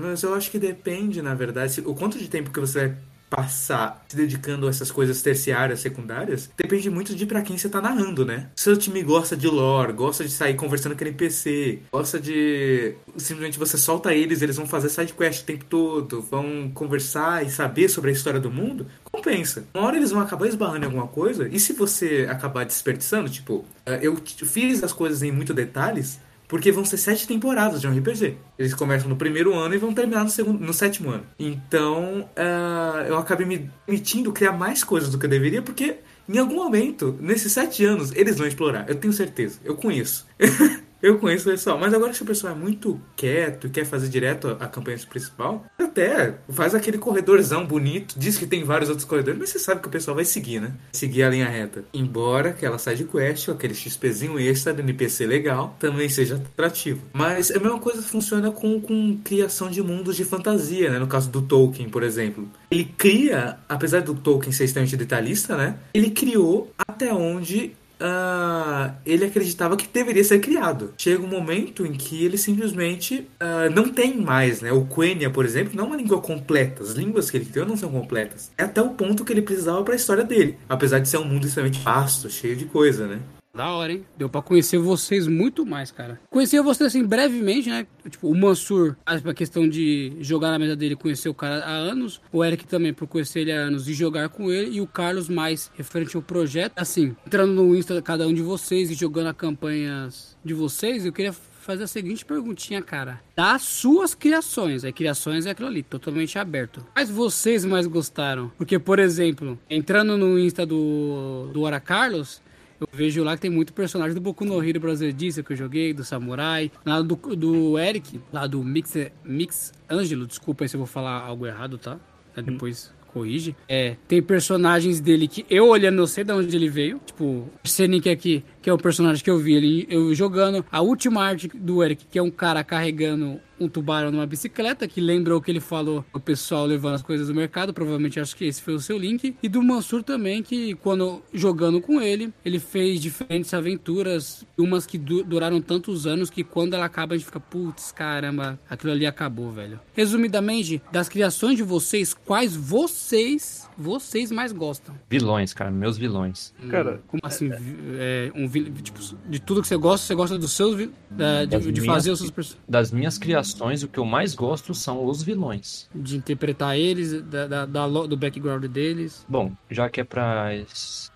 Mas eu acho que depende, na verdade, o quanto de tempo que você vai passar se dedicando a essas coisas terciárias, secundárias, depende muito de pra quem você tá narrando, né? Se o time gosta de lore, gosta de sair conversando com NPC, gosta de simplesmente você solta eles, eles vão fazer side quest o tempo todo, vão conversar e saber sobre a história do mundo, compensa. Uma hora eles vão acabar esbarrando em alguma coisa, e se você acabar desperdiçando, tipo, eh, eu fiz as coisas em muito detalhes, porque vão ser sete temporadas de um RPG. Eles começam no primeiro ano e vão terminar no, segundo, no sétimo ano. Então, ah, eu acabei me permitindo criar mais coisas do que eu deveria, porque em algum momento, nesses sete anos, eles vão explorar. Eu tenho certeza. Eu conheço. eu conheço o pessoal. Mas agora, se o pessoal é muito quieto e quer fazer direto a, campanha principal, até faz aquele corredorzão bonito, diz que tem vários outros corredores, mas você sabe que o pessoal vai seguir, né? Seguir a linha reta. Embora aquela side quest, ou aquele XPzinho extra do NPC legal, também seja atrativo. Mas a mesma coisa funciona com, com criação de mundos de fantasia, né? No caso do Tolkien, por exemplo. Ele cria, apesar do Tolkien ser extremamente detalhista, né? Ele criou até onde ah, ele acreditava que deveria ser criado. Chega um momento em que ele simplesmente ah, não tem mais, né? O Quenya, por exemplo, não é uma língua completa. As línguas que ele criou não são completas. É até o ponto que ele precisava para a história dele. Apesar de ser um mundo extremamente vasto, cheio de coisa, né? Da hora, hein? Deu pra conhecer vocês muito mais, cara. Conhecer vocês assim brevemente, né? Tipo, o Mansur, pra questão de jogar na mesa dele, conhecer o cara há anos. O Eric também, por conhecer ele há anos e jogar com ele. E o Carlos, mais referente ao projeto. Assim, entrando no Insta de cada um de vocês e jogando as campanhas de vocês, eu queria fazer a seguinte perguntinha, cara. Das suas criações, aí criações é aquilo ali, totalmente aberto. Mas vocês mais gostaram? Porque, por exemplo, entrando no Insta do, do Ora Carlos, eu vejo lá que tem muito personagem do Boku no Hero Brother Diesel que eu joguei, do Samurai. Lá do, do Eric, lá do Mix, Mix Ângelo, desculpa aí se eu vou falar algo errado, tá? Aí Depois corrige. É, tem personagens dele que eu olhando, eu sei de onde ele veio. Tipo, o Senic aqui, que é o personagem que eu vi ele eu jogando. A última arte do Eric, que é um cara carregando um tubarão numa bicicleta, que lembra o que ele falou, o pessoal levando as coisas do mercado, provavelmente acho que esse foi o seu link. E do Mansur também, que quando jogando com ele, ele fez diferentes aventuras, umas que du duraram tantos anos que quando ela acaba a gente fica, putz, caramba, aquilo ali acabou, velho. Resumidamente, das criações de vocês, quais vocês, vocês mais gostam? Vilões, cara, meus vilões. Cara, Como assim? vi- é, um tipo, de tudo que você gosta, você gosta dos seus da- de, de minhas- fazer os seus personagens. Das minhas criações, o que eu mais gosto são os vilões. de interpretar eles, da, da- da do background deles. Bom, já que é pra.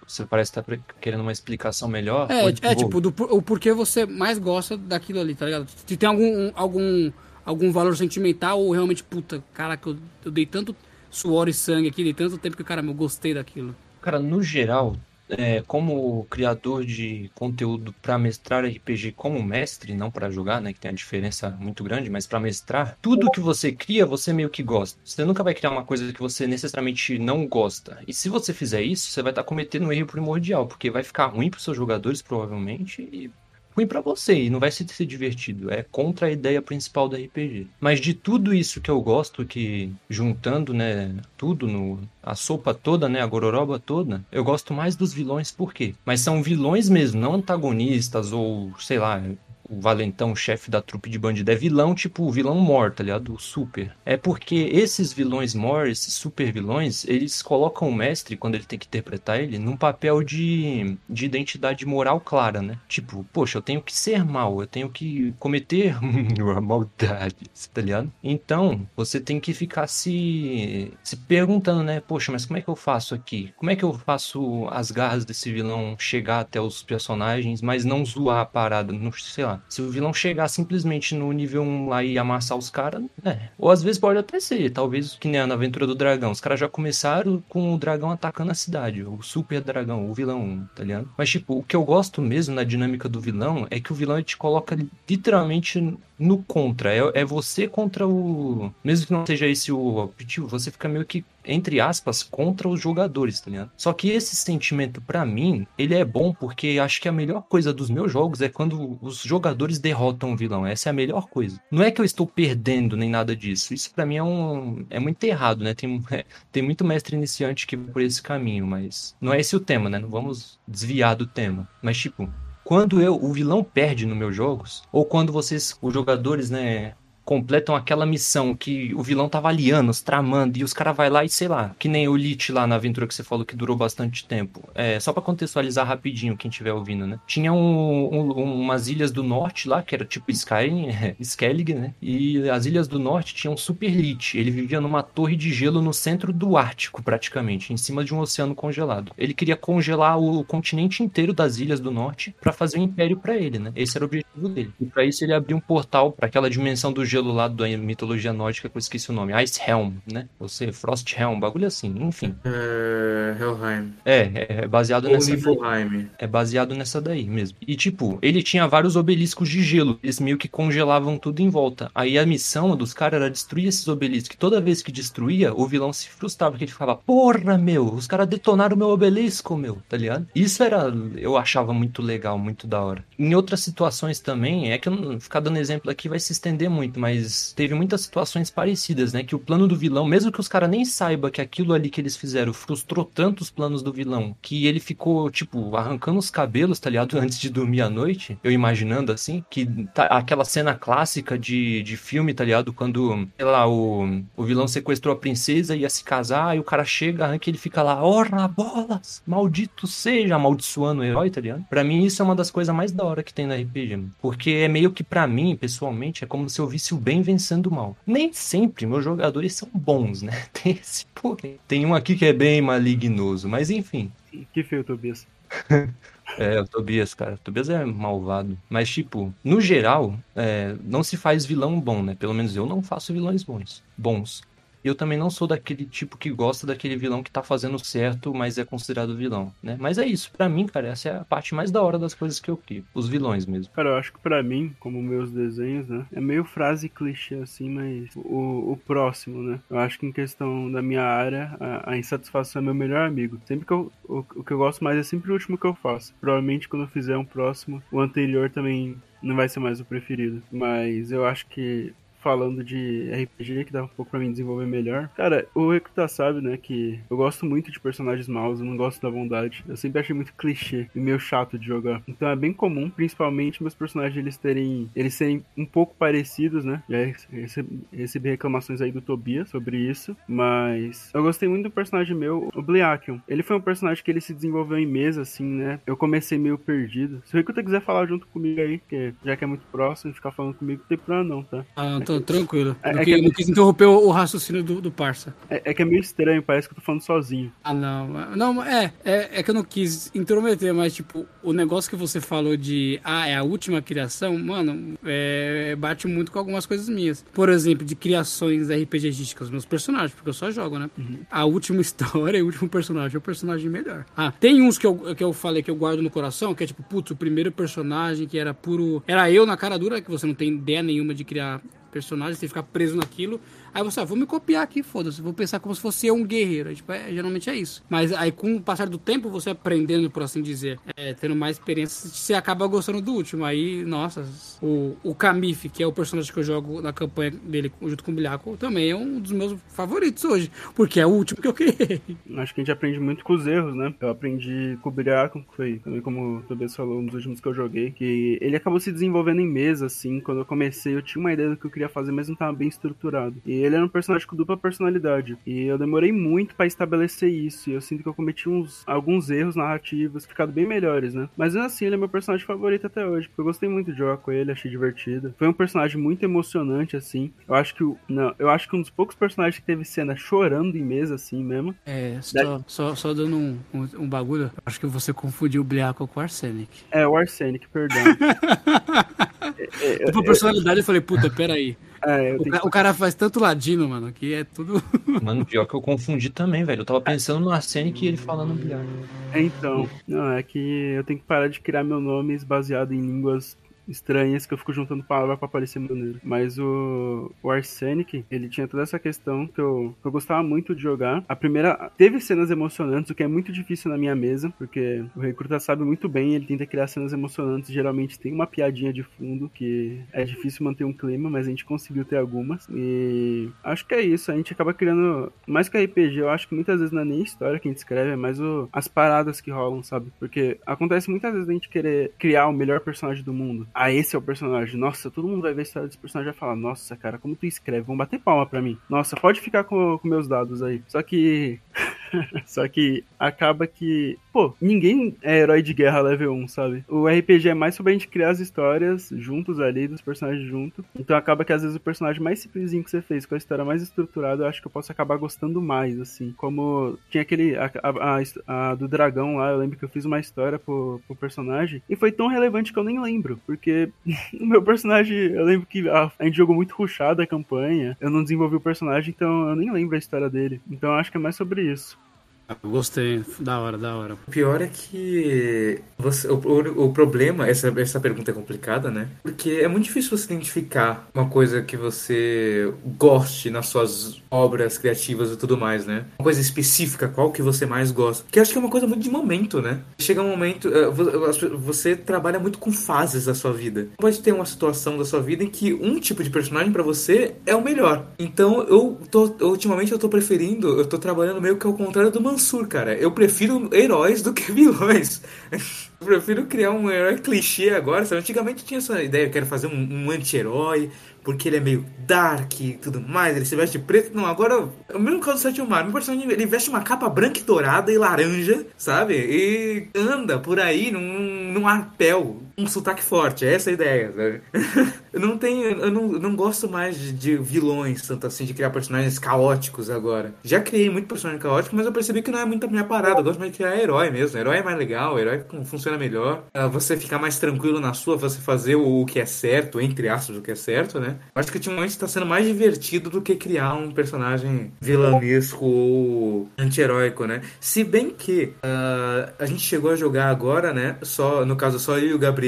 Você parece estar querendo uma explicação melhor. É, é tipo, do, o porquê você mais gosta daquilo ali, tá ligado? Se tem algum, algum, algum valor sentimental ou realmente, puta, caraca, eu, eu dei tanto suor e sangue aqui, dei tanto tempo que, caramba, eu gostei daquilo. Cara, no geral, é, como criador de conteúdo para mestrar RPG como mestre, não para jogar, né, que tem a diferença muito grande, mas para mestrar, tudo que você cria, você meio que gosta. Você nunca vai criar uma coisa que você necessariamente não gosta. E se você fizer isso, você vai estar cometendo um erro primordial, porque vai ficar ruim para seus jogadores provavelmente e ruim pra você e não vai se ser divertido. É contra a ideia principal do RPG. Mas de tudo isso que eu gosto, que juntando, né, tudo no a sopa toda, né, a gororoba toda, eu gosto mais dos vilões por quê? Mas são vilões mesmo, não antagonistas ou, sei lá, o valentão, chefe da trupe de bandido, é vilão tipo vilão mor, tá ligado? O super. É porque esses vilões mor, esses super vilões, eles colocam o mestre, quando ele tem que interpretar ele, num papel de, de identidade moral clara, né? Tipo, poxa, eu tenho que ser mal, eu tenho que cometer maldade, tá ligado? Então, você tem que ficar se, se perguntando, né? Poxa, mas como é que eu faço aqui? Como é que eu faço as garras desse vilão chegar até os personagens, mas não zoar a parada? Não, sei lá. Se o vilão chegar simplesmente no nível 1 lá e amassar os caras, né? Ou às vezes pode até ser, talvez que nem na aventura do dragão. Os caras já começaram com o dragão atacando a cidade, o super dragão, o vilão, tá ligado? Mas tipo, o que eu gosto mesmo na dinâmica do vilão é que o vilão te coloca literalmente no contra. É, é você contra o. Mesmo que não seja esse o objetivo, você fica meio que, entre aspas, contra os jogadores, tá ligado? Só que esse sentimento, para mim, ele é bom porque acho que a melhor coisa dos meus jogos é quando os jogadores derrotam o vilão. Essa é a melhor coisa. Não é que eu estou perdendo nem nada disso. Isso para mim é um. É muito errado, né? Tem, é, tem muito mestre iniciante que vai por esse caminho, mas não é esse o tema, né? Não vamos desviar do tema. Mas, tipo, quando eu o vilão perde nos meus jogos, ou quando vocês, os jogadores, né, completam aquela missão que o vilão tava ali anos, tramando, e os caras vai lá e sei lá, que nem o Lich lá na aventura que você falou que durou bastante tempo. É, só para contextualizar rapidinho quem estiver ouvindo, né? Tinha um, um, umas ilhas do norte lá, que era tipo Sky, é, Skellig, né? E as ilhas do norte tinham um Super Lich. Ele vivia numa torre de gelo no centro do Ártico, praticamente, em cima de um oceano congelado. Ele queria congelar o continente inteiro das ilhas do norte para fazer um império para ele, né? Esse era o objetivo dele. E para isso ele abriu um portal para aquela dimensão do gelo gelo lá da mitologia nórdica que eu esqueci o nome. Ice Helm, né? Ou seja, Frost Helm, bagulho assim, enfim. Uh, Helheim. É, é, é baseado Ou nessa. Niflheim. É baseado nessa daí mesmo. E tipo, ele tinha vários obeliscos de gelo. Eles meio que congelavam tudo em volta. Aí a missão dos caras era destruir esses obeliscos. E toda vez que destruía, o vilão se frustrava. Porque ele ficava, porra, meu, os caras detonaram o meu obelisco, meu, tá ligado? Isso era, eu achava muito legal, muito da hora. Em outras situações também, é que eu não ficar dando exemplo aqui vai se estender muito, mas teve muitas situações parecidas, né? Que o plano do vilão, mesmo que os caras nem saibam que aquilo ali que eles fizeram frustrou tanto os planos do vilão, que ele ficou, tipo, arrancando os cabelos, tá ligado? Antes de dormir à noite, eu imaginando assim, que tá, aquela cena clássica de, de filme, tá ligado? Quando, sei lá, o, o vilão sequestrou a princesa, ia se casar, e o cara chega, arranca e ele fica lá, ora bolas, maldito seja, amaldiçoando o herói, tá ligado? Pra mim, isso é uma das coisas mais da hora que tem na RPG. Porque é meio que pra mim, pessoalmente, é como se eu visse o bem vencendo o mal. Nem sempre meus jogadores são bons, né? Tem esse porém. Tem um aqui que é bem malignoso, mas enfim. Que feio, Tobias. É, o Tobias, cara. O Tobias é malvado. Mas, tipo, no geral, é, não se faz vilão bom, né? Pelo menos eu não faço vilões bons. Bons. Eu também não sou daquele tipo que gosta daquele vilão que tá fazendo certo, mas é considerado vilão, né? Mas é isso, para mim, cara, essa é a parte mais da hora das coisas que eu crio. Os vilões mesmo. Cara, eu acho que pra mim, como meus desenhos, né? É meio frase clichê assim, mas o, o próximo, né? Eu acho que em questão da minha área, a, a insatisfação é meu melhor amigo. Sempre que eu. O, o que eu gosto mais é sempre o último que eu faço. Provavelmente quando eu fizer um próximo, o anterior também não vai ser mais o preferido. Mas eu acho que falando de RPG, que dá um pouco pra mim desenvolver melhor. Cara, o Recruta sabe, né, que eu gosto muito de personagens maus, eu não gosto da bondade. Eu sempre achei muito clichê e meio chato de jogar. Então é bem comum, principalmente meus personagens eles terem, eles serem um pouco parecidos, né? Já recebi, reclamações aí do Tobias sobre isso, mas eu gostei muito do personagem meu, o Bleakion. Ele foi um personagem que ele se desenvolveu em mesa, assim, né? Eu comecei meio perdido. Se o Recruta quiser falar junto comigo aí, que já que é muito próximo, ficar falando comigo, não tem problema não, tá? Ah, tô tranquilo. É- não, é quis, que- não quis interromper o, o raciocínio do, do parça. É, é que é meio estranho, parece que eu tô falando sozinho. Ah, não. Não, é, é, é que eu não quis intrometer, mas, tipo, o negócio que você falou de, ah, é a última criação, mano, é, bate muito com algumas coisas minhas. Por exemplo, de criações RPGísticas, meus personagens, porque eu só jogo, né? A última história e o último personagem é o personagem melhor. Ah, tem uns que eu, que eu falei que eu guardo no coração, que é tipo, putz, o primeiro personagem que era puro. Era eu na cara dura, que você não tem ideia nenhuma de criar personagem, você ficar preso naquilo. Aí você, ah, vou me copiar aqui, foda-se, vou pensar como se fosse eu um guerreiro. Tipo, é, geralmente é isso. Mas aí com o passar do tempo, você aprendendo, por assim dizer, é, tendo mais experiência, você acaba gostando do último. Aí, nossa, o, o Kamif, que é o personagem que eu jogo na campanha dele junto com o Bilhaco, também é um dos meus favoritos hoje, porque é o último que eu criei. Acho que a gente aprende muito com os erros, né? Eu aprendi com o Biriaco, que foi também como o Tobias falou, um dos últimos que eu joguei, que ele acabou se desenvolvendo em mesa, assim. Quando eu comecei, eu tinha uma ideia do que eu queria fazer, mas não tava bem estruturado. E ele era um personagem com dupla personalidade. E eu demorei muito pra estabelecer isso. E eu sinto que eu cometi uns, alguns erros narrativos, ficado bem melhores, né? Mas assim, ele é meu personagem favorito até hoje, porque eu gostei muito de jogar com ele, achei divertido. Foi um personagem muito emocionante, assim. Eu acho que o. Não, eu acho que um dos poucos personagens que teve cena chorando em mesa, assim mesmo. É, só, só, só dando um, um, um bagulho, acho que você confundiu o Bilhaco com o Arsenic. É, o Arsenic, perdão. Dupla personalidade, eu falei, puta, peraí. É, O, o cara faz tanto ladino, mano, que é tudo. Mano, pior que eu confundi também, velho. Eu tava pensando no Arsenic e ele falando bilhar. É, então, não, é que eu tenho que parar de criar meu nome baseado em línguas estranhas que eu fico juntando palavras pra parecer maneiro. Mas o, o Arsenic, ele tinha toda essa questão que eu, que eu gostava muito de jogar. A primeira. Teve cenas emocionantes, o que é muito difícil na minha mesa, porque o Recruta sabe muito bem, ele tenta criar cenas emocionantes. Geralmente tem uma piadinha de fundo que é difícil manter um clima, mas a gente conseguiu ter algumas. E acho que é isso. A gente acaba criando. Mais que RPG, eu acho que muitas vezes não é nem história que a gente escreve, é mais o, as paradas que rolam, sabe? Porque acontece muitas vezes a gente querer criar o melhor personagem do mundo. Ah, esse é o personagem. Nossa, todo mundo vai ver a história desse personagem e vai falar: Nossa, cara, como tu escreve? Vão bater palma pra mim. Nossa, pode ficar com, com meus dados aí. Só que. Só que acaba que, pô, ninguém é herói de guerra level 1, sabe? O RPG é mais sobre a gente criar as histórias juntos ali, dos personagens juntos. Então acaba que às vezes o personagem mais simplesinho que você fez, com a história mais estruturada, eu acho que eu posso acabar gostando mais, assim. Como tinha aquele. A, a, a, a do dragão lá, eu lembro que eu fiz uma história pro, pro personagem e foi tão relevante que eu nem lembro. Porque o meu personagem, eu lembro que a, a gente jogou muito rushado a campanha, eu não desenvolvi o personagem, então eu nem lembro a história dele. Então eu acho que é mais sobre isso. Gostei, da hora, da hora. O pior é que você, o, o, o, problema, essa, essa pergunta é complicada, né? Porque é muito difícil você identificar uma coisa que você goste nas suas obras criativas e tudo mais, né? Uma coisa específica, qual que você mais gosta. Que acho que é uma coisa muito de momento, né? Chega um momento, eh, você trabalha muito com fases da sua vida. Pode ter uma situação da sua vida em que um tipo de personagem para você é o melhor. Então, eu tô, ultimamente eu tô preferindo, eu tô trabalhando meio que ao contrário do Mansur, cara. Eu prefiro heróis do que vilões. Eu prefiro criar um herói clichê agora. Sabe? Antigamente tinha essa ideia, eu quero fazer um, um anti-herói, porque ele é meio dark e tudo mais, ele se veste preto. Não, agora, o mesmo caso do Sétimo Mar, meu personagem ele veste uma capa branca e dourada e laranja, sabe? E anda por aí num, num arpel, um sotaque forte, é essa a ideia, eu não tenho, eu não, não gosto mais de, de, vilões, tanto assim, de criar personagens caóticos agora. Já criei muito personagem caótico, mas eu percebi que não é muito a minha parada, eu gosto mais de criar herói mesmo. Herói é mais legal, herói funciona melhor. Uh, você ficar mais tranquilo na sua, você fazer o, o que é certo, entre aspas, o que é certo, né? Acho que ultimamente está sendo mais divertido do que criar um personagem vilanesco ou anti-heróico, né? Se bem que uh, a gente chegou a jogar agora, né? Só, no caso, só eu e o Gabriel,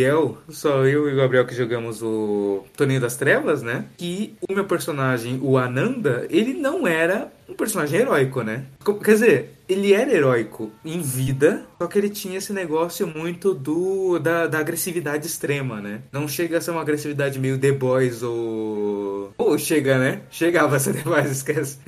só eu e o Gabriel que jogamos o Torneio das Trevas, né? Que o meu personagem, o Ananda, ele não era um personagem heróico, né? Quer dizer, ele era heróico em vida, só que ele tinha esse negócio muito do da, da agressividade extrema, né? Não chega a ser uma agressividade meio The Boys ou. Ou chega, né? Chegava a ser The Boys, esquece.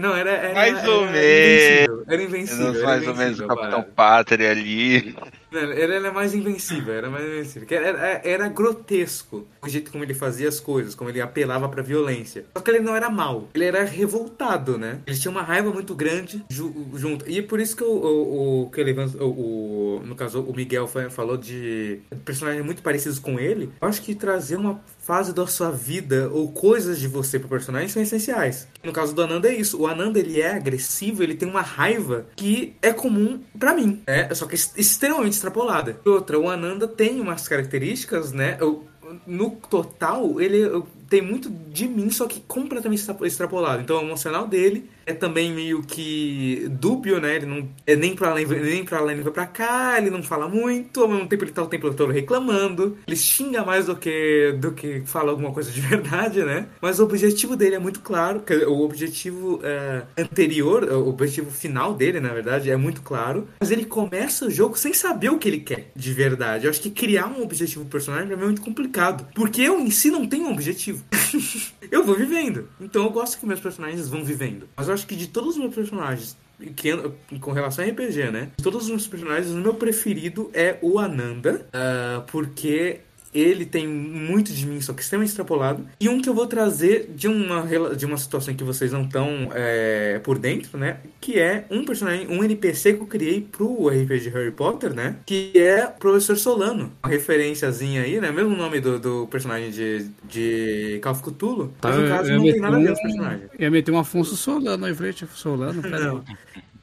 Não, era. era mais era, ou menos. Era invencível. Era mais ou menos o Capitão Pátria ali. Ele era mais invencível, era mais invencível. Era, era, grotesco o jeito como ele fazia as coisas, como ele apelava pra violência. Só que ele não era mal, ele era revoltado, né? Ele tinha uma raiva muito grande junto. E é por isso que o, o, o que ele, o, o, no caso, o Miguel falou de personagens muito parecidos com ele. Eu acho que trazer uma fase da sua vida ou coisas de você pro personagem são essenciais. No caso do Ananda é isso. O Ananda ele é agressivo, ele tem uma raiva que é comum para mim, é só que extremamente extrapolada. Outra, o Ananda tem umas características, né? Eu, no total, ele tem muito de mim, só que completamente extrapolado. Então, o emocional dele é também meio que dúbio, né? Ele não é nem pra lá, nem pra lá, nem pra cá, ele não fala muito, ao mesmo tempo ele tá o tempo todo reclamando. Ele xinga mais do que, do que fala alguma coisa de verdade, né? Mas o objetivo dele é muito claro, o objetivo é, anterior, o objetivo final dele, na verdade, é muito claro. Mas ele começa o jogo sem saber o que ele quer de verdade. Eu acho que criar um objetivo personagem é muito complicado. Porque eu em si não tenho um objetivo. eu vou vivendo. Então eu gosto que meus personagens vão vivendo. Mas eu acho que de todos os meus personagens, que, com relação a RPG, né? De todos os meus personagens, o meu preferido é o Ananda, uh, porque ele tem muito de mim, só que extremamente extrapolado. E um que eu vou trazer de uma, de uma situação que vocês não estão é, por dentro, né? Que é um personagem, um NPC que eu criei pro RPG Harry Potter, né? Que é o Professor Solano. Uma referenciazinha aí, né? Mesmo nome do, do personagem de, de Call of Cthulhu. Mas no caso não tem nada a ver com os personagens. Eu ia meter um Afonso Solano aí, frente, Solano, Não.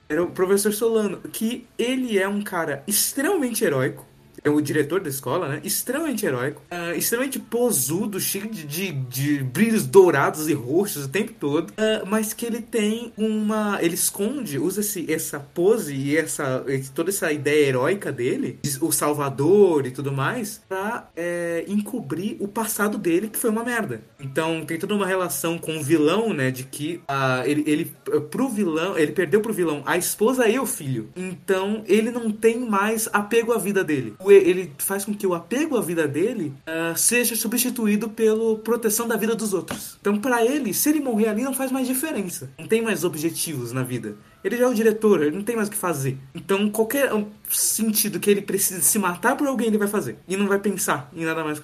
Era o Professor Solano, que ele é um cara extremamente heróico é o diretor da escola, né? Extremamente heróico, uh, extremamente posudo, cheio de, de, de, brilhos dourados e roxos o tempo todo, uh, mas que ele tem uma. Ele esconde, usa esse, essa pose e essa, toda essa ideia heróica dele, o Salvador e tudo mais, pra é, encobrir o passado dele, que foi uma merda. Então tem toda uma relação com o vilão, né? De que uh, ele, ele, pro vilão, ele perdeu pro vilão a esposa e o filho. Então ele não tem mais apego à vida dele. Ele faz com que o apego à vida dele uh, seja substituído pela proteção da vida dos outros. Então, para ele, se ele morrer ali, não faz mais diferença. Não tem mais objetivos na vida. Ele já é o diretor, ele não tem mais o que fazer. Então, qualquer sentido que ele precise se matar por alguém, ele vai fazer. E não vai pensar em nada mais.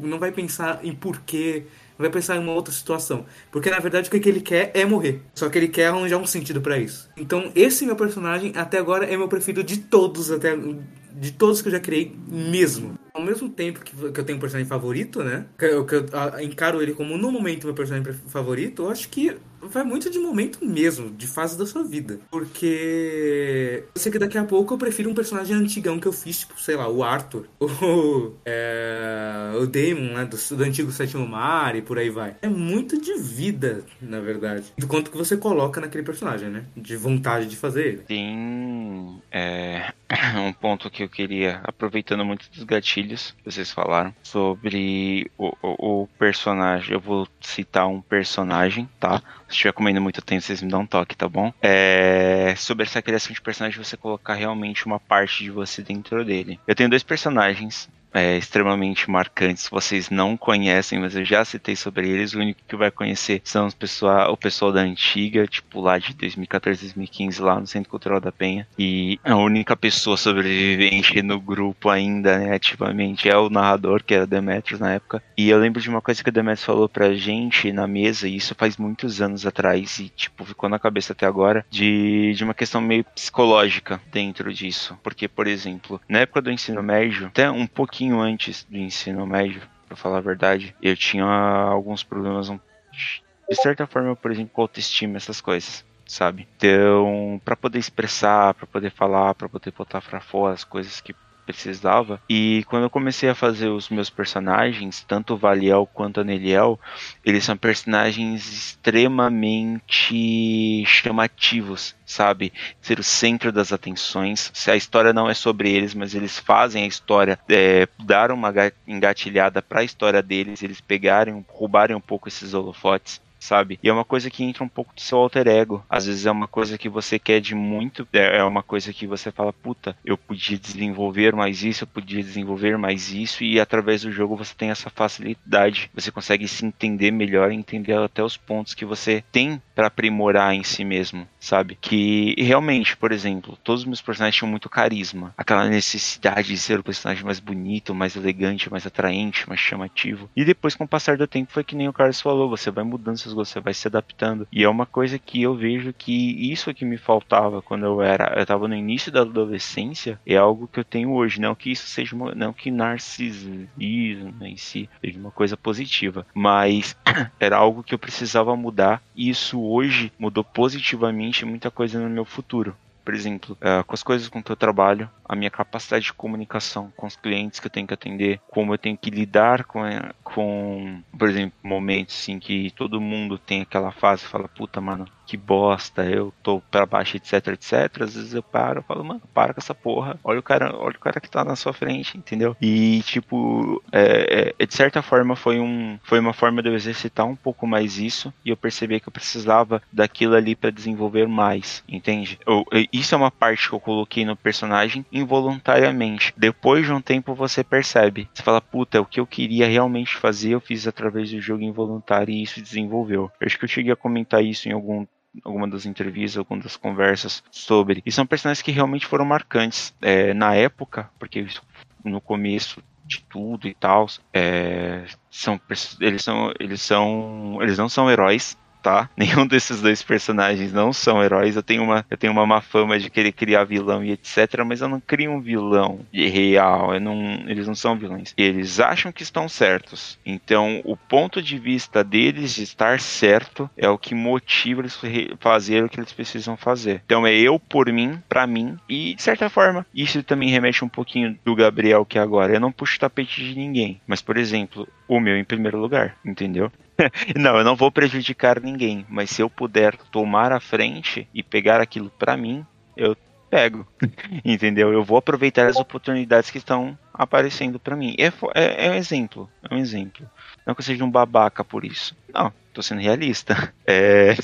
Não vai pensar em porquê vai pensar em uma outra situação. Porque na verdade o que ele quer é morrer. Só que ele quer arranjar um sentido para isso. Então esse meu personagem até agora é meu preferido de todos, até de todos que eu já criei mesmo. Ao mesmo tempo que, eu tenho um personagem favorito, né? Que eu, que eu encaro ele como no momento meu personagem favorito, eu acho que vai muito de momento mesmo, de fase da sua vida. Porque eu sei que daqui a pouco eu prefiro um personagem antigão que eu fiz, tipo, sei lá, o Arthur, o, é, o Damon, né, do, do antigo Sétimo Mar e por aí vai. É muito de vida, na verdade. Do quanto que você coloca naquele personagem, né? De vontade de fazer ele. Tem é, um ponto que eu queria, aproveitando muito dos gatilhos que vocês falaram, sobre o, o, o personagem. Eu vou citar um personagem, tá? Se estiver comendo muito tempo, vocês me dão um toque, tá bom? É... Sobre essa criação de personagem, você colocar realmente uma parte de você dentro dele. Eu tenho dois personagens é, extremamente marcantes. Vocês não conhecem, mas eu já citei sobre eles. O único que vai conhecer são os pessoal, o pessoal da antiga, tipo lá de 2014, 2015, lá no Centro Cultural da Penha. E a única pessoa sobrevivente no grupo ainda, né, ativamente, é o narrador, que era Demetrius na época. E eu lembro de uma coisa que o Demetrius falou pra gente na mesa, e isso faz muitos anos atrás, e tipo, ficou na cabeça até agora, de, de uma questão meio psicológica dentro disso. Porque, por exemplo, na época do ensino médio, até um pouquinho pouquinho antes do ensino médio, para falar a verdade, eu tinha alguns problemas, de certa forma, por exemplo, com autoestima, essas coisas, sabe? Então, para poder expressar, para poder falar, para poder botar para fora as coisas que precisava. E quando eu comecei a fazer os meus personagens, tanto o Valiel quanto a Neliel, eles são personagens extremamente chamativos, sabe? Ser o centro das atenções. Se a história não é sobre eles, mas eles fazem a história, é, dar uma engatilhada para a história deles, eles pegarem, roubarem um pouco esses holofotes sabe? E é uma coisa que entra um pouco do seu alter ego. Às vezes é uma coisa que você quer de muito, é, é uma coisa que você fala, puta, eu podia desenvolver mais isso, eu podia desenvolver mais isso, e através do jogo você tem essa facilidade. Você consegue se entender melhor, entender até os pontos que você tem para aprimorar em si mesmo, sabe? Que realmente, por exemplo, todos os meus personagens tinham muito carisma, aquela necessidade de ser o personagem mais bonito, mais elegante, mais atraente, mais chamativo. E depois, com o passar do tempo, foi que nem o Carlos falou, você vai mudando seus você vai se adaptando. E é uma coisa que eu vejo que isso que me faltava quando eu era, eu tava no início da adolescência, é algo que eu tenho hoje. Não que isso seja, uma, não que narcisismo em si seja uma coisa positiva, mas era algo que eu precisava mudar. E isso hoje mudou positivamente muita coisa no meu futuro. Por exemplo, é, com as coisas com que eu trabalho, a minha capacidade de comunicação com os clientes que eu tenho que atender, como eu tenho que lidar com, com por exemplo, momentos assim que todo mundo tem aquela fase e fala, puta, mano, que bosta, eu tô pra baixo, etc, etc. Às vezes eu paro, eu falo, mano, para com essa porra. Olha o cara, olha o cara que tá na sua frente, entendeu? E tipo, é, é, de certa forma foi um, foi uma forma de eu exercitar um pouco mais isso e eu percebi que eu precisava daquilo ali para desenvolver mais, entende? Eu, isso é uma parte que eu coloquei no personagem involuntariamente. Depois de um tempo você percebe, você fala, puta, o que eu queria realmente fazer eu fiz através do jogo involuntário e isso desenvolveu. Eu acho que eu cheguei a comentar isso em algum alguma das entrevistas, algumas das conversas sobre. E são personagens que realmente foram marcantes é, na época, porque no começo de tudo e tal, é, são eles são eles são eles não são heróis, tá? Nenhum desses dois personagens não são heróis. Eu tenho uma, eu tenho uma má fama de querer criar vilão e etc, mas eu não crio um vilão real. Não, eles não são vilões. Eles acham que estão certos. Então, o ponto de vista deles de estar certo é o que motiva eles fazer o que eles precisam fazer. Então, é eu por mim, para mim e de certa forma, isso também remete um pouquinho do Gabriel que é agora. Eu não puxo tapete de ninguém, mas por exemplo, o meu em primeiro lugar, entendeu? não, eu não vou prejudicar ninguém, mas se eu puder tomar a frente e pegar aquilo para mim, eu pego, entendeu? Eu vou aproveitar as oportunidades que estão aparecendo para mim. É, é, é, um exemplo, é um exemplo. Não que eu seja um babaca por isso. Não, tô sendo realista. É...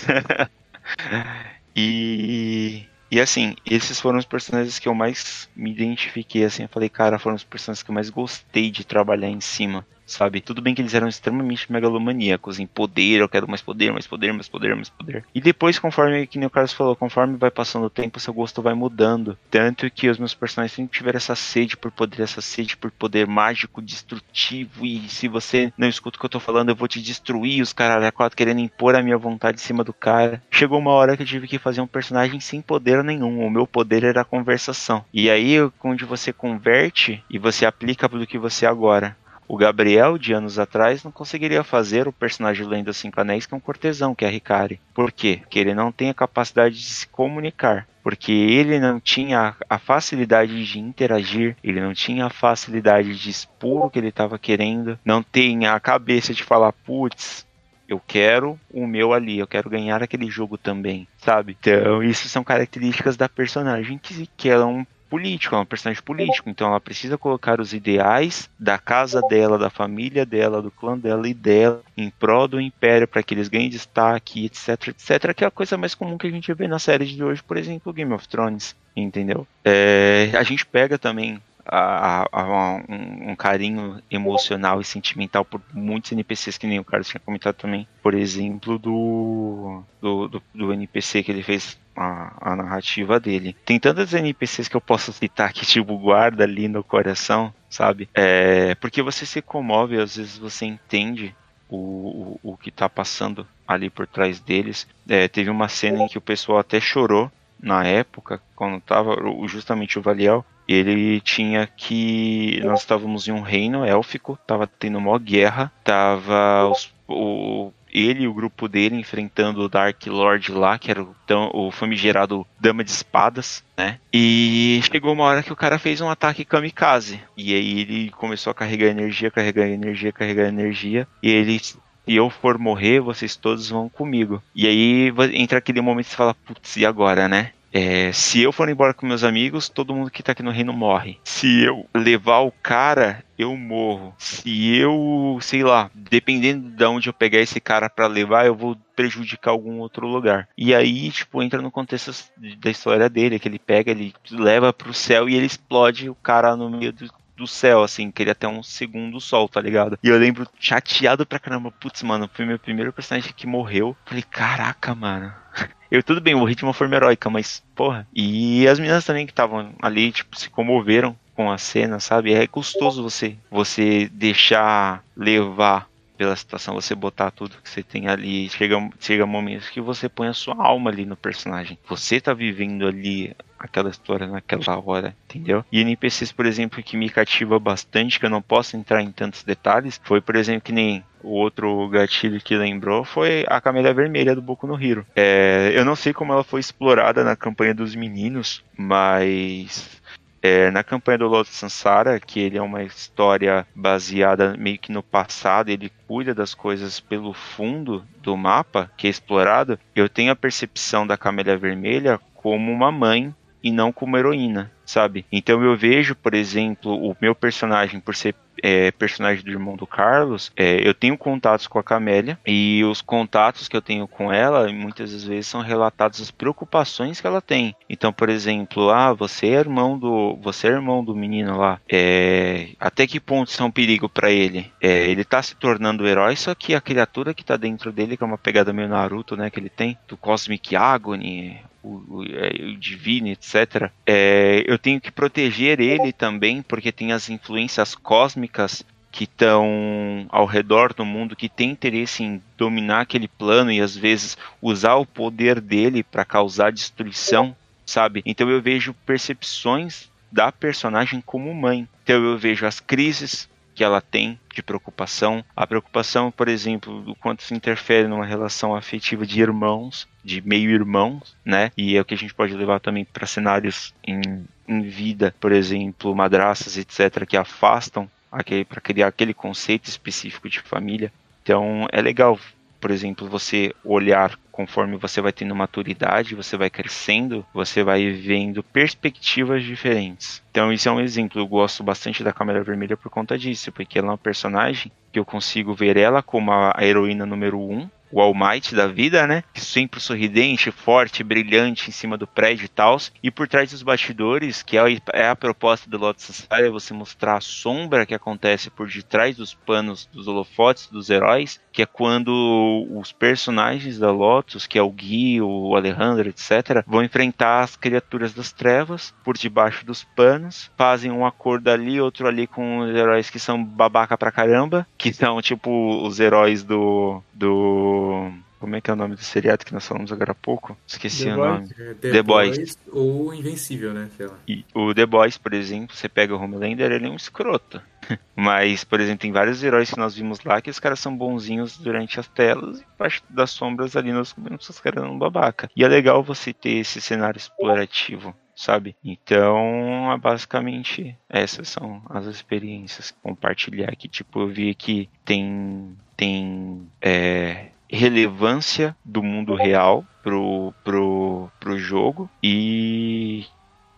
e e assim, esses foram os personagens que eu mais me identifiquei, assim, eu falei, cara, foram os personagens que eu mais gostei de trabalhar em cima sabe? Tudo bem que eles eram extremamente megalomaníacos em poder, eu quero mais poder, mais poder, mais poder, mais poder. E depois, conforme, que o Carlos falou, conforme vai passando o tempo, seu gosto vai mudando. Tanto que os meus personagens sempre tiveram essa sede por poder, essa sede por poder mágico, destrutivo, e se você não escuta o que eu tô falando, eu vou te destruir, os caras quatro querendo impor a minha vontade em cima do cara. Chegou uma hora que eu tive que fazer um personagem sem poder nenhum, o meu poder era a conversação. E aí, onde você converte e você aplica pro que você é agora. O Gabriel, de anos atrás, não conseguiria fazer o personagem Lenda Cinco Anéis, que é um cortesão, que é Ricari. Por quê? Porque ele não tem a capacidade de se comunicar. Porque ele não tinha a facilidade de interagir, ele não tinha a facilidade de expor o que ele estava querendo, não tem a cabeça de falar, putz, eu quero o meu ali, eu quero ganhar aquele jogo também, sabe? Então, isso são características da personagem que, que ela é um político, é um personagem político, então ela precisa colocar os ideais da casa dela, da família dela, do clã dela e dela em prol do império para que eles ganhem destaque, etc, etc, que é a coisa mais comum que a gente vê na série de hoje, por exemplo, Game of Thrones, entendeu? É, a gente pega também a, a, um, um, carinho emocional e sentimental por muitos NPCs que nem o Carlos tinha comentado também. Por exemplo, do, do, do, do NPC que ele fez a, a, narrativa dele. Tem tantas NPCs que eu posso citar que tipo guarda ali no coração, sabe? É, porque você se comove, às vezes você entende o, o, o que tá passando ali por trás deles. É, teve uma cena em que o pessoal até chorou na época, quando tava justamente o Valiel, ele tinha que. Nós estávamos em um reino élfico, tava tendo uma guerra, tava os, o, ele e o grupo dele enfrentando o Dark Lord lá, que era o, o famigerado Dama de Espadas, né? E chegou uma hora que o cara fez um ataque kamikaze. E aí ele começou a carregar energia, carregar energia, carregar energia. E ele se eu for morrer, vocês todos vão comigo. E aí entra aquele momento que você fala, putz, e agora, né? É, se eu for embora com meus amigos, todo mundo que tá aqui no reino morre. Se eu levar o cara, eu morro. Se eu, sei lá, dependendo de onde eu pegar esse cara para levar, eu vou prejudicar algum outro lugar. E aí, tipo, entra no contexto da história dele, que ele pega, ele leva pro céu e ele explode o cara no meio do, do céu, assim, que ele até um segundo sol, tá ligado? E eu lembro chateado pra caramba, putz, mano, foi meu primeiro personagem que morreu. Falei, caraca, mano. Eu tudo bem, morri de uma forma heróica, mas, porra. E as meninas também que estavam ali, tipo, se comoveram com a cena, sabe? É custoso você você deixar levar pela situação, você botar tudo que você tem ali. Chega, chega momentos que você põe a sua alma ali no personagem. Você tá vivendo ali aquela história naquela hora, entendeu? E NPCs, por exemplo, que me cativa bastante, que eu não posso entrar em tantos detalhes, foi, por exemplo, que nem o outro gatilho que lembrou foi a Camélia Vermelha do Boku no Hero. É, eu não sei como ela foi explorada na campanha dos meninos, mas é, na campanha do Lord Sansara, que ele é uma história baseada meio que no passado, ele cuida das coisas pelo fundo do mapa que é explorado, eu tenho a percepção da Camélia Vermelha como uma mãe e não como heroína, sabe? Então eu vejo, por exemplo, o meu personagem, por ser é, personagem do irmão do Carlos, é, eu tenho contatos com a Camélia e os contatos que eu tenho com ela muitas vezes são relatados as preocupações que ela tem. Então, por exemplo, ah, você é irmão do, você é irmão do menino lá. É, até que ponto isso é um perigo para ele? É, ele tá se tornando herói, só que a criatura que tá dentro dele, que é uma pegada meio Naruto, né, que ele tem, do Cosmic Agony, o, o, é, o divino, etc. É, eu tenho que proteger ele também, porque tem as influências cósmicas que estão ao redor do mundo, que tem interesse em dominar aquele plano e às vezes usar o poder dele para causar destruição, sabe? Então eu vejo percepções da personagem como mãe. Então eu vejo as crises que ela tem de preocupação. A preocupação, por exemplo, do quanto se interfere numa relação afetiva de irmãos, de meio-irmãos, né? E é o que a gente pode levar também para cenários em, em vida, por exemplo, madraças, etc., que afastam para criar aquele conceito específico de família. Então é legal por exemplo, você olhar conforme você vai tendo maturidade, você vai crescendo, você vai vendo perspectivas diferentes. Então, isso é um exemplo. Eu gosto bastante da Câmera Vermelha por conta disso, porque ela é uma personagem que eu consigo ver ela como a heroína número um, o All Might da vida, né? Sempre sorridente, forte, brilhante em cima do prédio e tal. E por trás dos bastidores, que é a, é a proposta do Lotus Society, é você mostrar a sombra que acontece por detrás dos panos dos holofotes dos heróis, que é quando os personagens da Lotus, que é o Gui, o Alejandro, etc., vão enfrentar as criaturas das trevas por debaixo dos panos, fazem um acordo ali, outro ali com os heróis que são babaca pra caramba, que são tipo os heróis do. Do. Como é que é o nome do seriado que nós falamos agora há pouco? Esqueci The o Boys? nome. É, The, The Boys. Boys. ou Invencível, né? E o The Boys, por exemplo, você pega o Homelander, ele é um escroto. Mas, por exemplo, tem vários heróis que nós vimos lá que os caras são bonzinhos durante as telas e parte das sombras ali nós vemos os caras um babaca. E é legal você ter esse cenário explorativo, sabe? Então, é basicamente, essas são as experiências que compartilhar aqui. Tipo, eu vi que tem, tem é, relevância do mundo real pro, pro, pro jogo e,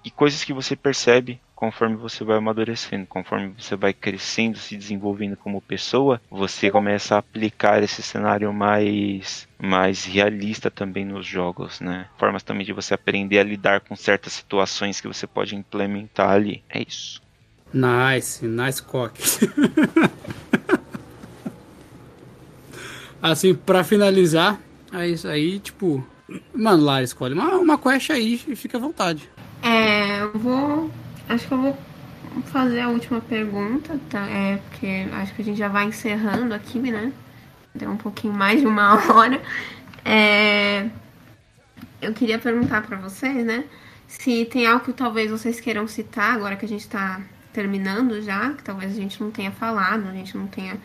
e coisas que você percebe conforme você vai amadurecendo, conforme você vai crescendo, se desenvolvendo como pessoa, você começa a aplicar esse cenário mais mais realista também nos jogos, né? Formas também de você aprender a lidar com certas situações que você pode implementar ali. É isso. Nice, nice cock. assim, pra finalizar, é isso aí, tipo. Mano, Lara, escolhe uma, uma quest aí e fica à vontade. É, eu vou. Acho que eu vou fazer a última pergunta, tá? É, porque acho que a gente já vai encerrando aqui, né? Deu um pouquinho mais de uma hora. É, eu queria perguntar pra vocês, né? Se tem algo que talvez vocês queiram citar agora que a gente tá terminando já, que talvez a gente não tenha falado, a gente não tenha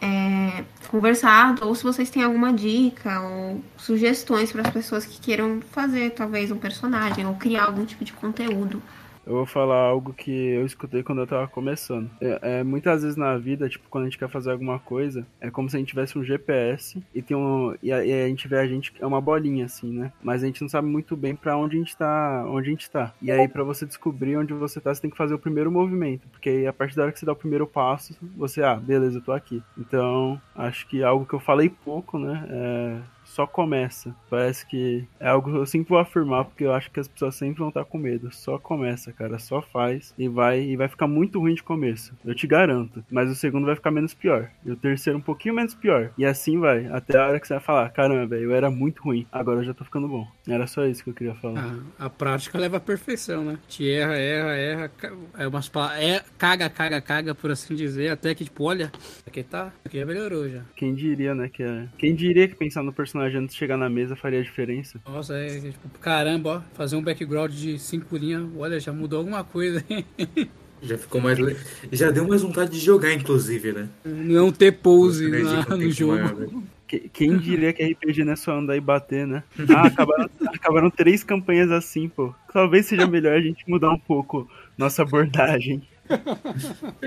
é, conversado, ou se vocês têm alguma dica ou sugestões para as pessoas que queiram fazer talvez um personagem ou criar algum tipo de conteúdo. Eu vou falar algo que eu escutei quando eu tava começando. É, é, muitas vezes na vida, tipo, quando a gente quer fazer alguma coisa, é como se a gente tivesse um GPS e tem um. E a, e a gente vê a gente. É uma bolinha, assim, né? Mas a gente não sabe muito bem para onde a gente tá. Onde a gente tá. E aí, para você descobrir onde você tá, você tem que fazer o primeiro movimento. Porque aí, a partir da hora que você dá o primeiro passo, você, ah, beleza, eu tô aqui. Então, acho que algo que eu falei pouco, né? É só começa. Parece que é algo que eu sempre vou afirmar, porque eu acho que as pessoas sempre vão estar com medo. Só começa, cara, só faz e vai e vai ficar muito ruim de começo. Eu te garanto. Mas o segundo vai ficar menos pior. E o terceiro um pouquinho menos pior. E assim vai, até a hora que você vai falar, caramba, velho, eu era muito ruim. Agora eu já tô ficando bom. Era só isso que eu queria falar. Ah, a prática leva à perfeição, né? Te erra, erra, erra, é umas palavras, é, caga, caga, caga, por assim dizer, até que tipo, olha, aqui tá, aqui já melhorou já. Quem diria, né, que é... Quem diria que pensar no personagem antes de chegar na mesa faria diferença? Nossa, é tipo, caramba, ó, fazer um background de cinco linhas, olha, já mudou alguma coisa, hein? Já ficou mais. le- Já deu mais vontade de jogar, inclusive, né? Não ter pose na- no jogo. maior, né? Que- Quem diria que RPG não é só andar e bater, né? Ah, acabaram, acabaram três campanhas assim, pô. Talvez seja melhor a gente mudar um pouco nossa abordagem.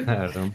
Caramba.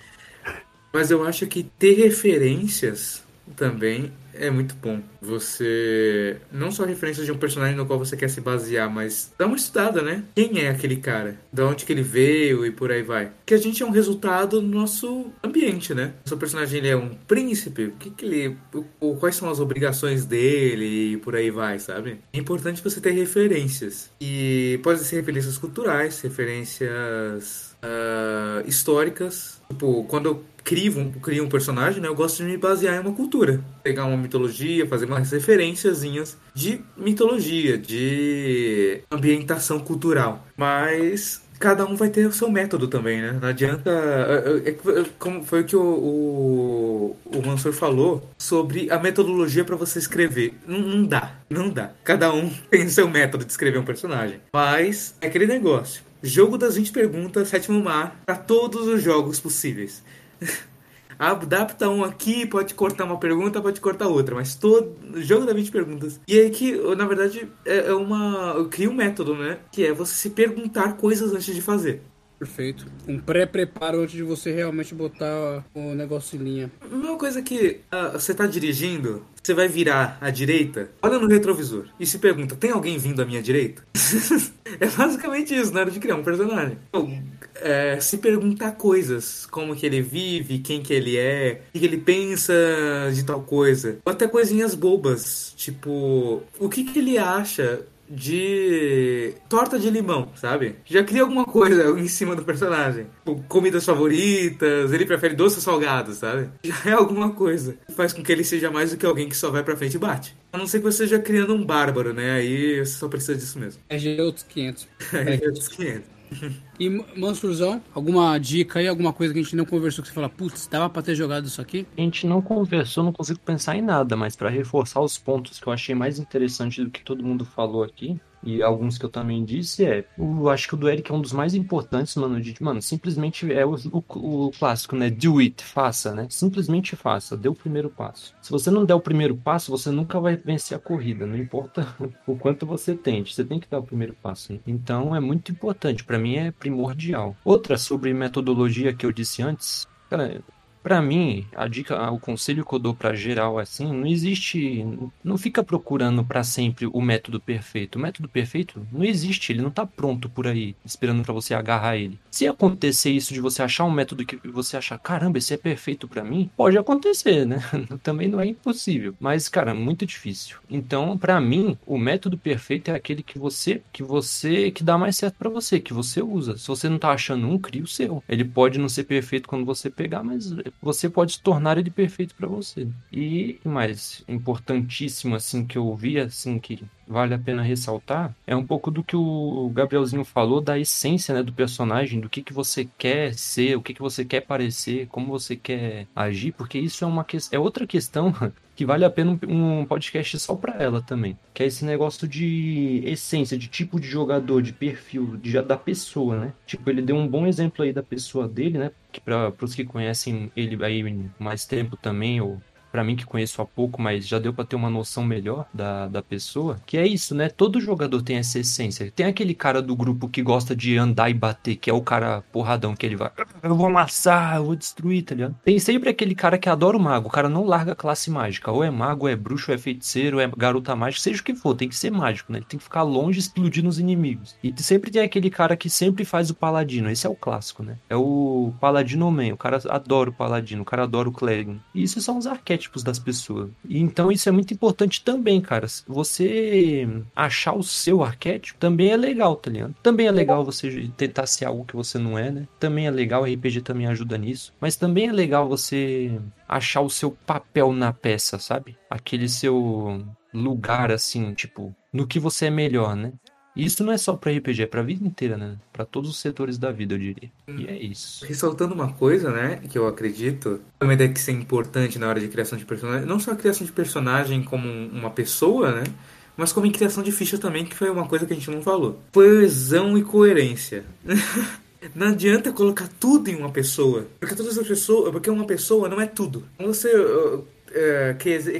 Mas eu acho que ter referências também é muito bom. Você. Não só referências de um personagem no qual você quer se basear, mas dá uma estudada, né? Quem é aquele cara? Da onde que ele veio e por aí vai. Que a gente é um resultado do nosso ambiente, né? Seu personagem ele é um príncipe. O que, que ele. o- quais são as obrigações dele e por aí vai, sabe? É importante você ter referências. E pode ser referências culturais, referências ah, históricas. Tipo, quando eu crio um, crio um personagem, né, eu gosto de me basear em uma cultura. Pegar uma mitologia, fazer umas referenciazinhas de mitologia, de ambientação cultural. Mas cada um vai ter o seu método também, né? Não adianta. É, é, é, como foi o que o, o, o Mansur falou sobre a metodologia para você escrever. Não, não dá, não dá. Cada um tem o seu método de escrever um personagem. Mas é aquele negócio. Jogo das 20 perguntas, sétimo mar, para todos os jogos possíveis. adapta um aqui, pode cortar uma pergunta, pode cortar outra, mas todo jogo dá 20 perguntas. E aí que, na verdade, é, é uma. Eu crio um método, né? Que é você se perguntar coisas antes de fazer. Perfeito. Um pré-preparo antes de você realmente botar o negócio em linha. Uma coisa que uh, você tá dirigindo, você vai virar à direita, olha no retrovisor e se pergunta: tem alguém vindo à minha direita? é basicamente isso na hora de criar um personagem. é, se perguntar coisas, como que ele vive, quem que ele é, o que ele pensa de tal coisa. Ou até coisinhas bobas, tipo, o que que ele acha de torta de limão, sabe? Já cria alguma coisa em cima do personagem. Tipo, comidas favoritas, ele prefere doces salgados, sabe? Já é alguma coisa. Faz com que ele seja mais do que alguém que só vai pra frente e bate. A não ser que você esteja criando um bárbaro, né? Aí você só precisa disso mesmo. É de outros 500. é de outros 500. E Mansurzão, alguma dica aí, alguma coisa que a gente não conversou que você fala, putz, dava pra ter jogado isso aqui? A gente não conversou, não consigo pensar em nada, mas para reforçar os pontos que eu achei mais interessante do que todo mundo falou aqui, e alguns que eu também disse é, eu acho que o do Eric é um dos mais importantes, mano, de, mano, simplesmente é o, o, o, clássico, né, do it, faça, né, simplesmente faça, dê o primeiro passo. Se você não der o primeiro passo, você nunca vai vencer a corrida, não importa o quanto você tente, você tem que dar o primeiro passo. Né? Então é muito importante, para mim é primordial. Outra sobre metodologia que eu disse antes, cara, para mim, a dica, o conselho que eu dou para geral assim, não existe, não fica procurando para sempre o método perfeito. O método perfeito não existe, ele não tá pronto por aí, esperando para você agarrar ele. Se acontecer isso de você achar um método que você achar, caramba, esse é perfeito para mim, pode acontecer, né? Também não é impossível, mas cara, muito difícil. Então, para mim, o método perfeito é aquele que você, que você, que dá mais certo para você, que você usa. Se você não tá achando um, cria o seu. Ele pode não ser perfeito quando você pegar, mas você pode tornar ele perfeito para você. E mais importantíssimo assim que eu vi assim que vale a pena ressaltar é um pouco do que o Gabrielzinho falou da essência né, do personagem, do que, que você quer ser, o que, que você quer parecer, como você quer agir, porque isso é uma que... é outra questão que vale a pena um, podcast só para ela também, que é esse negócio de essência, de tipo de jogador, de perfil, de, da pessoa, né? Tipo, ele deu um bom exemplo aí da pessoa dele, né? Que para os que conhecem ele aí mais tempo também, ou para mim que conheço há pouco, mas já deu para ter uma noção melhor da, da pessoa, que é isso, né? Todo jogador tem essa essência. Tem aquele cara do grupo que gosta de andar e bater, que é o cara porradão, que ele vai, eu vou amassar, eu vou destruir, tá ligado? Tem sempre aquele cara que adora o mago, o cara não larga a classe mágica, ou é mago, ou é bruxo, ou é feiticeiro, ou é garota mágica, seja o que for, tem que ser mágico, né? Ele tem que ficar longe explodindo os inimigos. E sempre tem aquele cara que sempre faz o paladino, esse é o clássico, né? É o paladino man, o cara adora o paladino, o cara adora o clérigo. E isso são os arquétipos arquétipos das pessoas. E então isso é muito importante também, cara. Você achar o seu arquétipo também é legal, tá ligado? Também é legal você tentar ser algo que você não é, né? Também é legal, RPG também ajuda nisso. Mas também é legal você achar o seu papel na peça, sabe? Aquele seu lugar, assim, tipo, no que você é melhor, né? Isso não é só para RPG, é para vida inteira, né? Para todos os setores da vida, eu diria. E é isso. Ressaltando uma coisa, né, que eu acredito, também deve ser importante na hora de criação de personagem, não só a criação de personagem como uma pessoa, né? Mas como em criação de ficha também, que foi uma coisa que a gente não falou. Coesão e coerência. Não adianta colocar tudo em uma pessoa. Porque todas as pessoas. Porque uma pessoa não é tudo. Você é,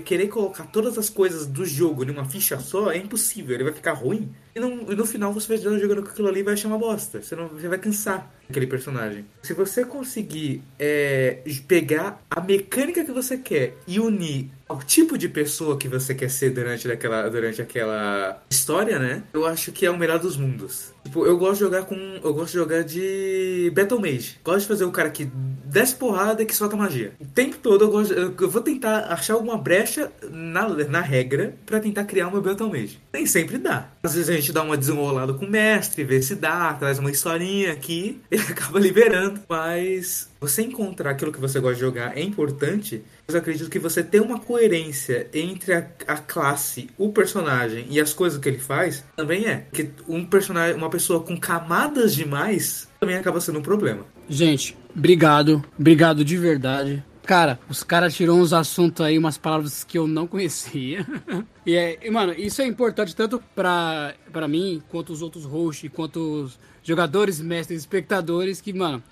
querer colocar todas as coisas do jogo numa ficha só é impossível, ele vai ficar ruim. E no, e no final você vai jogando com aquilo ali e vai achar uma bosta. Você, não, você vai cansar aquele personagem. Se você conseguir é, pegar a mecânica que você quer e unir ao tipo de pessoa que você quer ser durante, daquela, durante aquela história, né? Eu acho que é o melhor dos mundos. Tipo, eu gosto de jogar com. Eu gosto de jogar de Battle Mage. Gosto de fazer o cara que desce porrada e que solta magia. O tempo todo eu, gosto, eu vou tentar achar alguma brecha na, na regra para tentar criar uma Battle Mage. Nem sempre dá. Às vezes a gente dá uma desenrolada com o mestre, vê se dá, traz uma historinha aqui, acaba liberando. Mas você encontrar aquilo que você gosta de jogar é importante. Mas eu acredito que você ter uma coerência entre a, a classe, o personagem e as coisas que ele faz também é. Porque um personagem, uma pessoa com camadas demais também acaba sendo um problema. Gente, obrigado. Obrigado de verdade. Cara, os caras tirou uns assuntos aí, umas palavras que eu não conhecia. e, é, e, mano, isso é importante tanto pra mim, quanto os outros hosts, quanto os jogadores, mestres, espectadores, que, mano,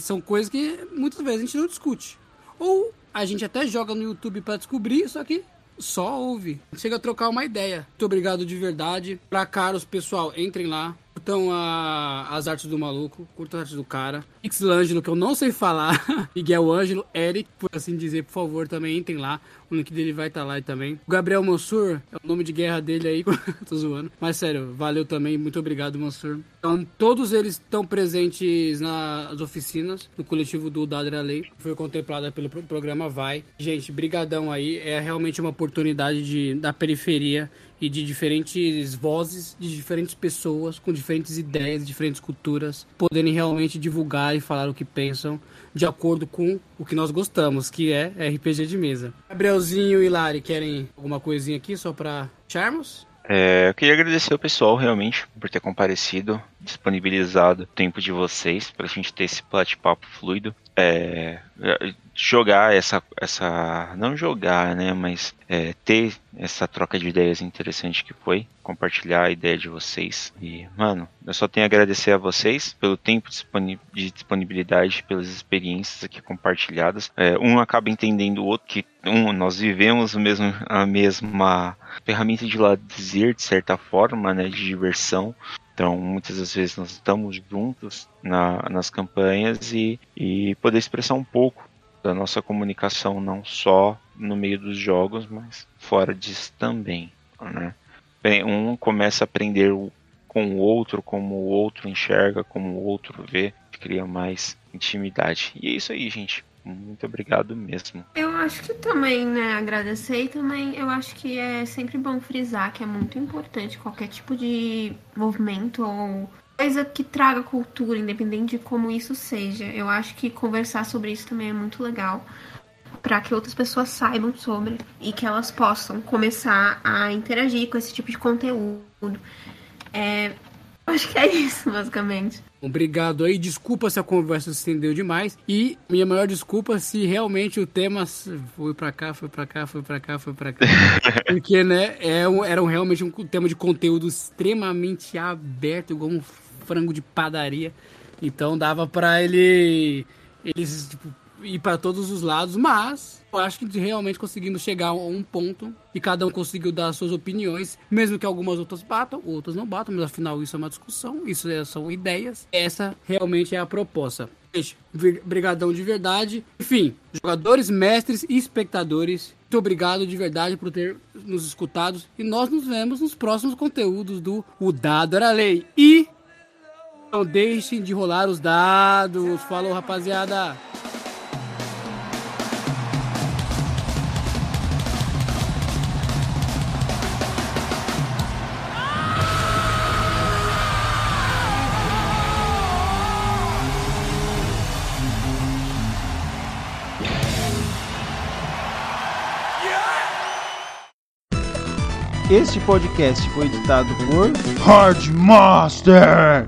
são coisas que muitas vezes a gente não discute. Ou a gente até joga no YouTube para descobrir, só que só ouve. Chega a trocar uma ideia. Muito obrigado de verdade. Pra caros, pessoal, entrem lá. Curtam a, as artes do maluco, curtam as artes do cara. Xlangelo, que eu não sei falar. Miguel Ângelo, Eric, por assim dizer, por favor, também entrem lá. O link dele vai estar tá lá também. O Gabriel Mansur, é o nome de guerra dele aí, tô zoando. Mas sério, valeu também, muito obrigado, Mansur. Então, todos eles estão presentes nas oficinas, no coletivo do Dadra Lei, foi contemplada pelo programa Vai. Gente, brigadão aí, é realmente uma oportunidade de, da periferia e de diferentes vozes, de diferentes pessoas, com diferentes ideias, diferentes culturas, poderem realmente divulgar e falar o que pensam de acordo com o que nós gostamos, que é RPG de mesa. Gabrielzinho e Lari, querem alguma coisinha aqui só para charmos? É, eu queria agradecer o pessoal realmente por ter comparecido, disponibilizado o tempo de vocês para a gente ter esse bate-papo fluido. É, jogar essa, essa. Não jogar, né? Mas é, ter essa troca de ideias interessante que foi. Compartilhar a ideia de vocês. E, mano, eu só tenho a agradecer a vocês pelo tempo de disponibilidade, pelas experiências aqui compartilhadas. É, um acaba entendendo o outro, que um, nós vivemos mesmo, a mesma ferramenta de lazer, de certa forma, né? De diversão. Então, muitas das vezes nós estamos juntos na, nas campanhas e, e poder expressar um pouco da nossa comunicação, não só no meio dos jogos, mas fora disso também. Né? Bem, um começa a aprender com o outro, como o outro enxerga, como o outro vê, cria mais intimidade. E é isso aí, gente. Muito obrigado mesmo. Eu acho que também, né, agradecer e também eu acho que é sempre bom frisar que é muito importante qualquer tipo de movimento ou coisa que traga cultura, independente de como isso seja. Eu acho que conversar sobre isso também é muito legal para que outras pessoas saibam sobre e que elas possam começar a interagir com esse tipo de conteúdo. É, acho que é isso, basicamente. Obrigado aí. Desculpa se a conversa se estendeu demais. E minha maior desculpa se realmente o tema foi para cá, foi para cá, foi para cá, foi para cá. Porque, né, é um, era um, realmente um tema de conteúdo extremamente aberto, igual um frango de padaria. Então dava para ele eles tipo, ir para todos os lados, mas eu acho que realmente conseguindo chegar a um ponto e cada um conseguiu dar suas opiniões, mesmo que algumas outras batam, outras não batam, mas afinal isso é uma discussão, isso é, são ideias. Essa realmente é a proposta. Gente, brigadão de verdade. Enfim, jogadores, mestres e espectadores, muito obrigado de verdade por ter nos escutado e nós nos vemos nos próximos conteúdos do O Dado Era Lei. E não deixem de rolar os dados. Falou, rapaziada. Este podcast foi editado por Hardmaster.